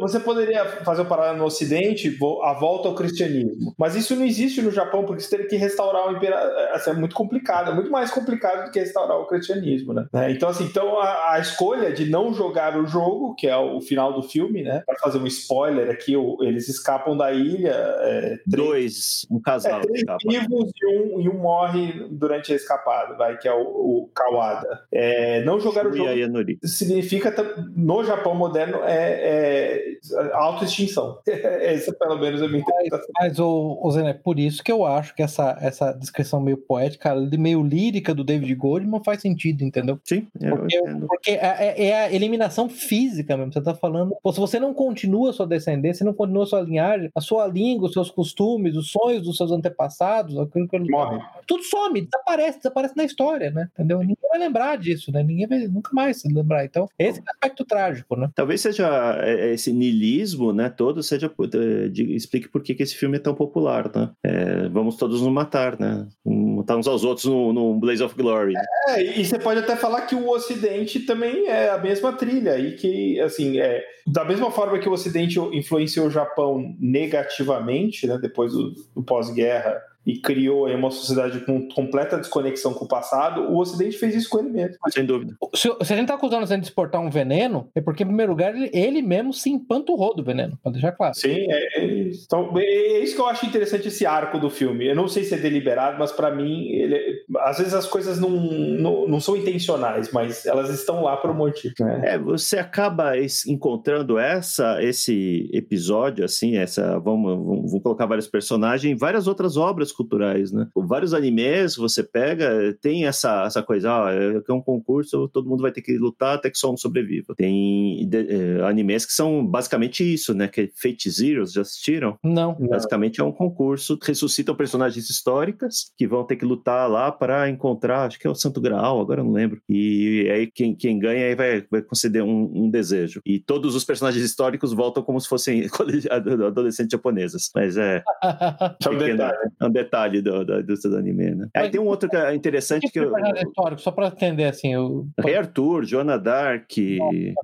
você poderia fazer um paralelo no Ocidente, a volta ao cristianismo. Mas isso não existe no Japão, porque você teria que restaurar o imperador. Assim, é muito complicado, é muito mais complicado do que restaurar o cristianismo, né? Né? Então, assim, então a, a escolha de não jogar o jogo, que é o, final do filme, né? Para fazer um spoiler aqui, eles escapam da ilha. É, três- Dois, um casal. é, três escapa. vivos e um, e um morre durante a escada, vai, que é o, o Kawada. É, não jogar o jogo Yanuri. significa no Japão moderno é, é autoextinção. Essa pelo menos é a minha interpretação. Mas, o, o Zé, é por isso que eu acho que essa, essa descrição meio poética, meio lírica do David Goldman faz sentido, entendeu? Sim, eu Porque, porque é, é- é a eliminação física mesmo. Você tá falando. Pô, se você não continua a sua descendência, não continua a sua linhagem, a sua língua, os seus costumes, os sonhos dos seus antepassados, aquilo que Morre. tudo some, desaparece, desaparece na história, né? Entendeu? Ninguém vai lembrar disso, né? Ninguém vai nunca mais se lembrar. Então, esse é o aspecto trágico, né? Talvez seja é, esse niilismo, né, todo seja é, explique por que, que esse filme é tão popular, né? É, vamos todos nos matar, né? Matar uns aos outros no, no Blaze of Glory. É, e você pode até falar que o Ocidente também é a mesma trilha e que, assim, é, da mesma forma que o Ocidente influenciou o Japão negativamente, né, depois do, do pós-guerra e criou aí uma sociedade com completa desconexão com o passado, o Ocidente fez isso com ele mesmo. Sem dúvida. Se, se a gente tá acusando você de exportar um veneno, é porque, em primeiro lugar, ele, ele mesmo se empanturrou do veneno, pra deixar claro. Sim, é, é- então, é isso que eu acho interessante esse arco do filme. Eu não sei se é deliberado, mas pra mim, ele- às vezes as coisas não, não, não são intencionais, mas elas estão lá por um motivo. né? É, você acaba encontrando essa, esse episódio, assim, essa. Vamos, vamos vamos colocar vários personagens em várias outras obras culturais, né? Vários animes você pega, tem essa, essa coisa, ó, é é um concurso, todo mundo vai ter que lutar até que só um sobreviva. Tem de- eh, animes que são basicamente isso, né? Que é Fate Zeros, já assistiram? Não. Basicamente é um concurso que ressuscitam personagens históricas que vão ter que lutar lá para encontrar, acho que é o Santo Graal, agora eu não lembro. E aí quem, quem ganha aí vai, vai conceder um, um desejo. E todos os personagens históricos voltam como se fossem adolescentes japonesas. Mas é, Só um detalhe. é um detalhe do, da indústria do anime, né? Aí tem um outro que é interessante Que que eu, histórico, só pra entender assim, o Rei Arthur, Joana Dark,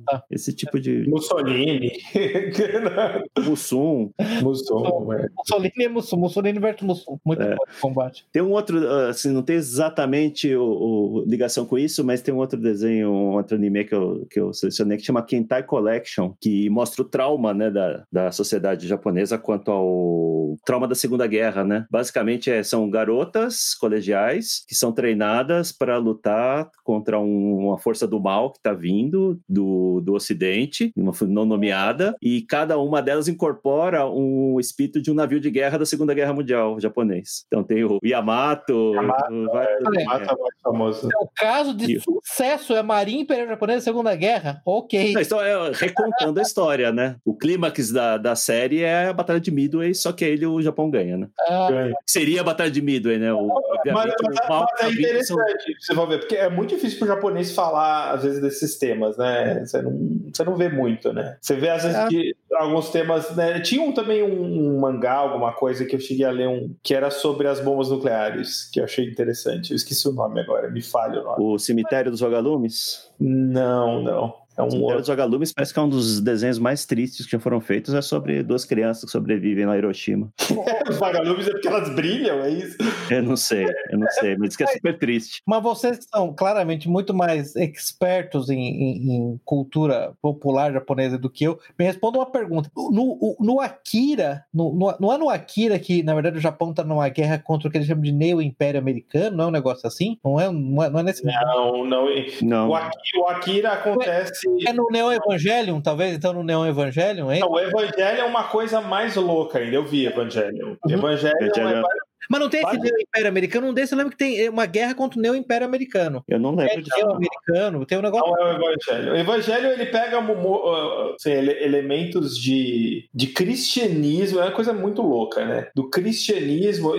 tá. esse tipo de Mussolini. Mussum. Mussolini. é. Mussolini é Mussum, Mussolini versus Mussum. Muito É. bom combate. Tem um outro, assim, não tem exatamente o, o- ligação com isso, mas tem um outro desenho, um outro anime que eu, que eu selecionei que chama Kentai Collection, que mostra o trauma, né, da, da sociedade japonesa quanto ao trauma da Segunda Guerra, né? Basicamente basicamente é, são garotas colegiais que são treinadas para lutar contra um, uma força do mal que está vindo do, do Ocidente, uma não nomeada, e cada uma delas incorpora um espírito de um navio de guerra da Segunda Guerra Mundial japonês. Então tem o Yamato. Yamato, o, vai, é, Yamato é muito famoso. É o caso de sucesso é a Marinha Imperial Japonesa da Segunda Guerra. Ok. Não, então é recontando a história, né? O clímax da, da série é a Batalha de Midway, só que ele o Japão ganha, né? Ah, Seria a Batalha de Midway, né? O, Mas, mas, o mal mas é tá são- interessante, você vai ver, porque é muito difícil pro japonês falar, às vezes, desses temas, né? Você não, você não vê muito, né? Você vê, às vezes, É. que alguns temas, né? Tinha um, também um, um mangá, alguma coisa que eu cheguei a ler, um, que era sobre as bombas nucleares, que eu achei interessante. Eu esqueci o nome agora, me falha o nome. O Cemitério dos Vagalumes. Não, não. É O um outro. dos Vagalumes parece que é um dos desenhos mais tristes que já foram feitos. É sobre duas crianças que sobrevivem lá em Hiroshima. Os vagalumes é porque elas brilham, é isso? Eu não sei, eu não sei, mas diz que é super triste. Mas vocês que são claramente muito mais expertos em, em- em cultura popular japonesa do que eu, me respondam uma pergunta. No, no Akira, no- no- não é no Akira que, na verdade, o Japão está numa guerra contra o que eles chamam de Neo-Império Americano? Não é um negócio assim? Não é, não é, não é nesse. Não, não. Não. O Akira, o Akira acontece. É no Neo Evangelion, talvez? Então no Neo Evangelion, hein? Não, o Evangelho é uma coisa mais louca ainda. Eu vi Evangelho. Uhum. Evangelho, Evangelho- é Mas não tem esse. Neo Império Americano, um desse eu lembro que tem uma guerra contra o Neo Império Americano. Eu não É lembro disso. Neo Americano, tem um negócio. Não é o Evangelho. O Evangelho ele pega uh, assim, ele- elementos de, de cristianismo, é uma coisa muito louca, né? Do cristianismo,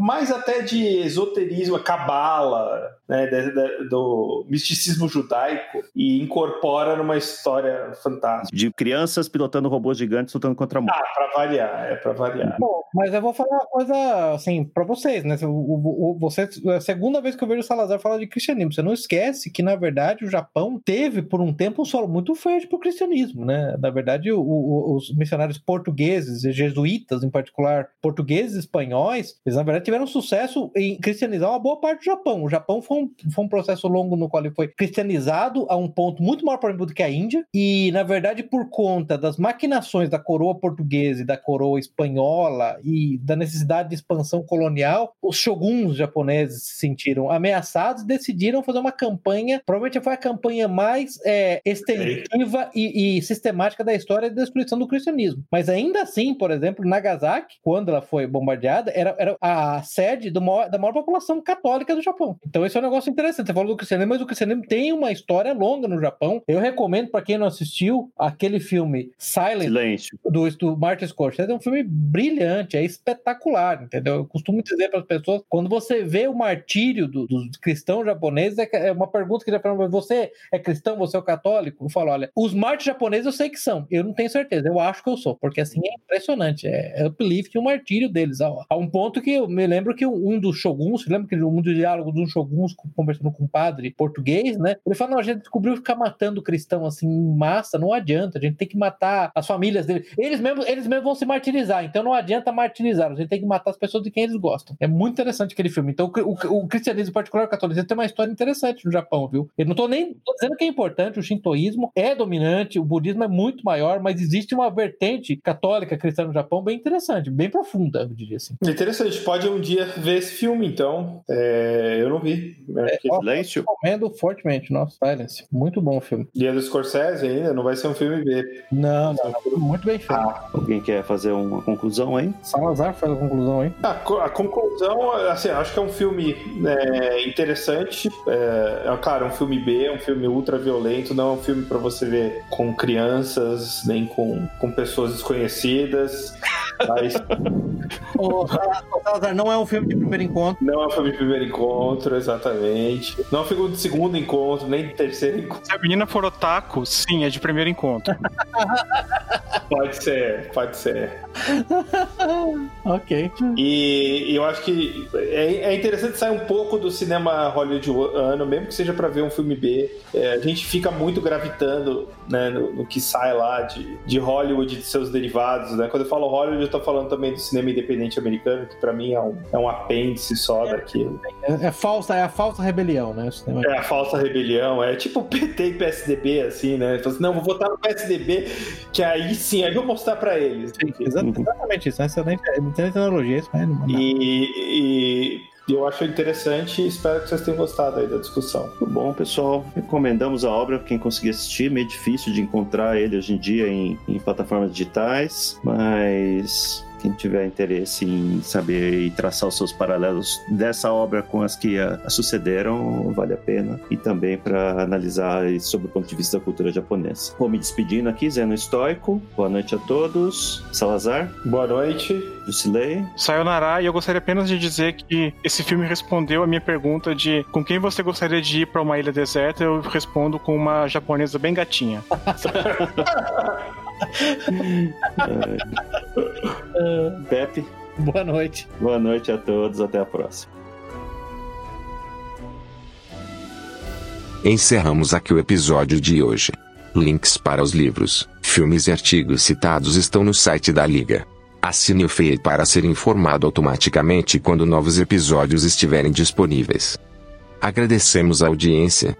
mais até de esoterismo, cabala, né? De- de- do misticismo judaico, e incorpora numa história fantástica. De crianças pilotando robôs gigantes lutando contra a morte. Ah, pra variar, é pra variar. Bom, mas eu vou falar uma coisa assim pra vocês, né? O, o, o- você, é a segunda vez que eu vejo o Salazar falar de cristianismo. Você não esquece que, na verdade, o Japão teve por um tempo um solo muito fértil pro cristianismo, né? Na verdade, o- o- os missionários portugueses, jesuítas em particular, portugueses e espanhóis, eles na verdade tiveram sucesso em cristianizar uma boa parte do Japão. O Japão foi um, foi um processo longo no qual ele foi cristianizado a um ponto muito maior, por exemplo, do que a Índia, e na verdade, por conta das maquinações da coroa portuguesa e da coroa espanhola e da necessidade de expansão colonial, os shoguns japoneses se sentiram ameaçados e decidiram fazer uma campanha, provavelmente foi a campanha mais é, extensiva e, e sistemática da história de destruição do cristianismo. Mas ainda assim, por exemplo, Nagasaki, quando ela foi bombardeada, era, era a sede do maior- da maior população católica do Japão. Então é um negócio interessante. Você falou do cristianismo, mas o cristianismo tem uma história longa no Japão. Eu recomendo para quem não assistiu aquele filme Silent Silêncio. do, do Martin Scorsese é um filme brilhante, é espetacular, entendeu? Eu costumo dizer para as pessoas, quando você vê o martírio do- dos cristãos japoneses, é é uma pergunta que já falam, você é cristão, você é católico? Eu falo, olha, os mártires japoneses eu sei que são, eu não tenho certeza, eu acho que eu sou, porque assim é impressionante, é, é uplift o martírio deles, a, um ponto que eu me lembro que um dos shoguns, lembra que um dos diálogos de um conversando com um padre português, né? Ele fala, não, a gente descobriu ficar matando cristão assim em massa, não adianta, a gente tem que matar as famílias dele. Eles mesmos, eles mesmos vão se martirizar, então não adianta martirizar, a gente tem que matar as pessoas de quem eles gostam. É muito interessante aquele filme. Então, o, o- o cristianismo, particular o catolicismo, tem uma história interessante no Japão, viu? Eu não tô nem tô dizendo que é importante, o shintoísmo é dominante, o budismo é muito maior, mas existe uma vertente católica cristã no Japão bem interessante, bem profunda, eu diria assim. Interessante, pode um dia ver esse filme, então. É, eu não vi. Acho que- Silêncio. Recomendo fortemente, nossa, Silence. Muito bom o filme. Dia do Scorsese ainda, não vai ser um filme B. Não, não, não, muito bem feito. Alguém quer fazer uma conclusão aí? Salazar faz a conclusão aí. A, co- a conclusão, assim, acho que é um filme é, interessante. É, é, claro, é um filme B, é um filme ultra violento, não é um filme pra você ver com crianças, nem com, com pessoas desconhecidas. Mas o Salazar não é um filme de primeiro encontro. não é um filme de primeiro encontro, exatamente. Não é um filme de segundo encontro, nem de terceiro encontro. Se a menina for otaku, sim, é de primeiro encontro. Pode ser, pode ser. ok. E, e eu acho que é, é interessante sair um pouco do cinema hollywoodiano, mesmo que seja para ver um filme B. É, a gente fica muito gravitando né, no, no que sai lá de, de Hollywood e de seus derivados. Né? Quando eu falo Hollywood, tô falando também do cinema independente americano, que para mim é um, é um apêndice só daquilo. É, é, falsa, é a falsa rebelião, né? É a falsa rebelião, é tipo PT e PSDB, assim, né? Assim, não, vou votar no PSDB, que aí sim, aí eu vou mostrar para eles. Sim, exatamente isso, é excelente, excelente analogia, isso mesmo. E, e eu acho interessante e espero que vocês tenham gostado aí da discussão. Muito bom, pessoal. Recomendamos a obra para quem conseguir assistir. Meio difícil de encontrar ele hoje em dia em, em plataformas digitais, mas quem tiver interesse em saber e traçar os seus paralelos dessa obra com as que a, a sucederam, vale a pena. E também para analisar sobre o ponto de vista da cultura japonesa. Vou me despedindo aqui, Zeno Estoico. Boa noite a todos. Salazar. Boa noite. Jusilei. Sayonara, e eu gostaria apenas de dizer que esse filme respondeu a minha pergunta de com quem você gostaria de ir para uma ilha deserta, eu respondo com uma japonesa bem gatinha. Pepe. Boa noite. Boa noite a todos. Até a próxima. Encerramos aqui o episódio de hoje. Links para os livros, filmes e artigos citados estão no site da Liga. Assine o feed para ser informado automaticamente quando novos episódios estiverem disponíveis. Agradecemos a audiência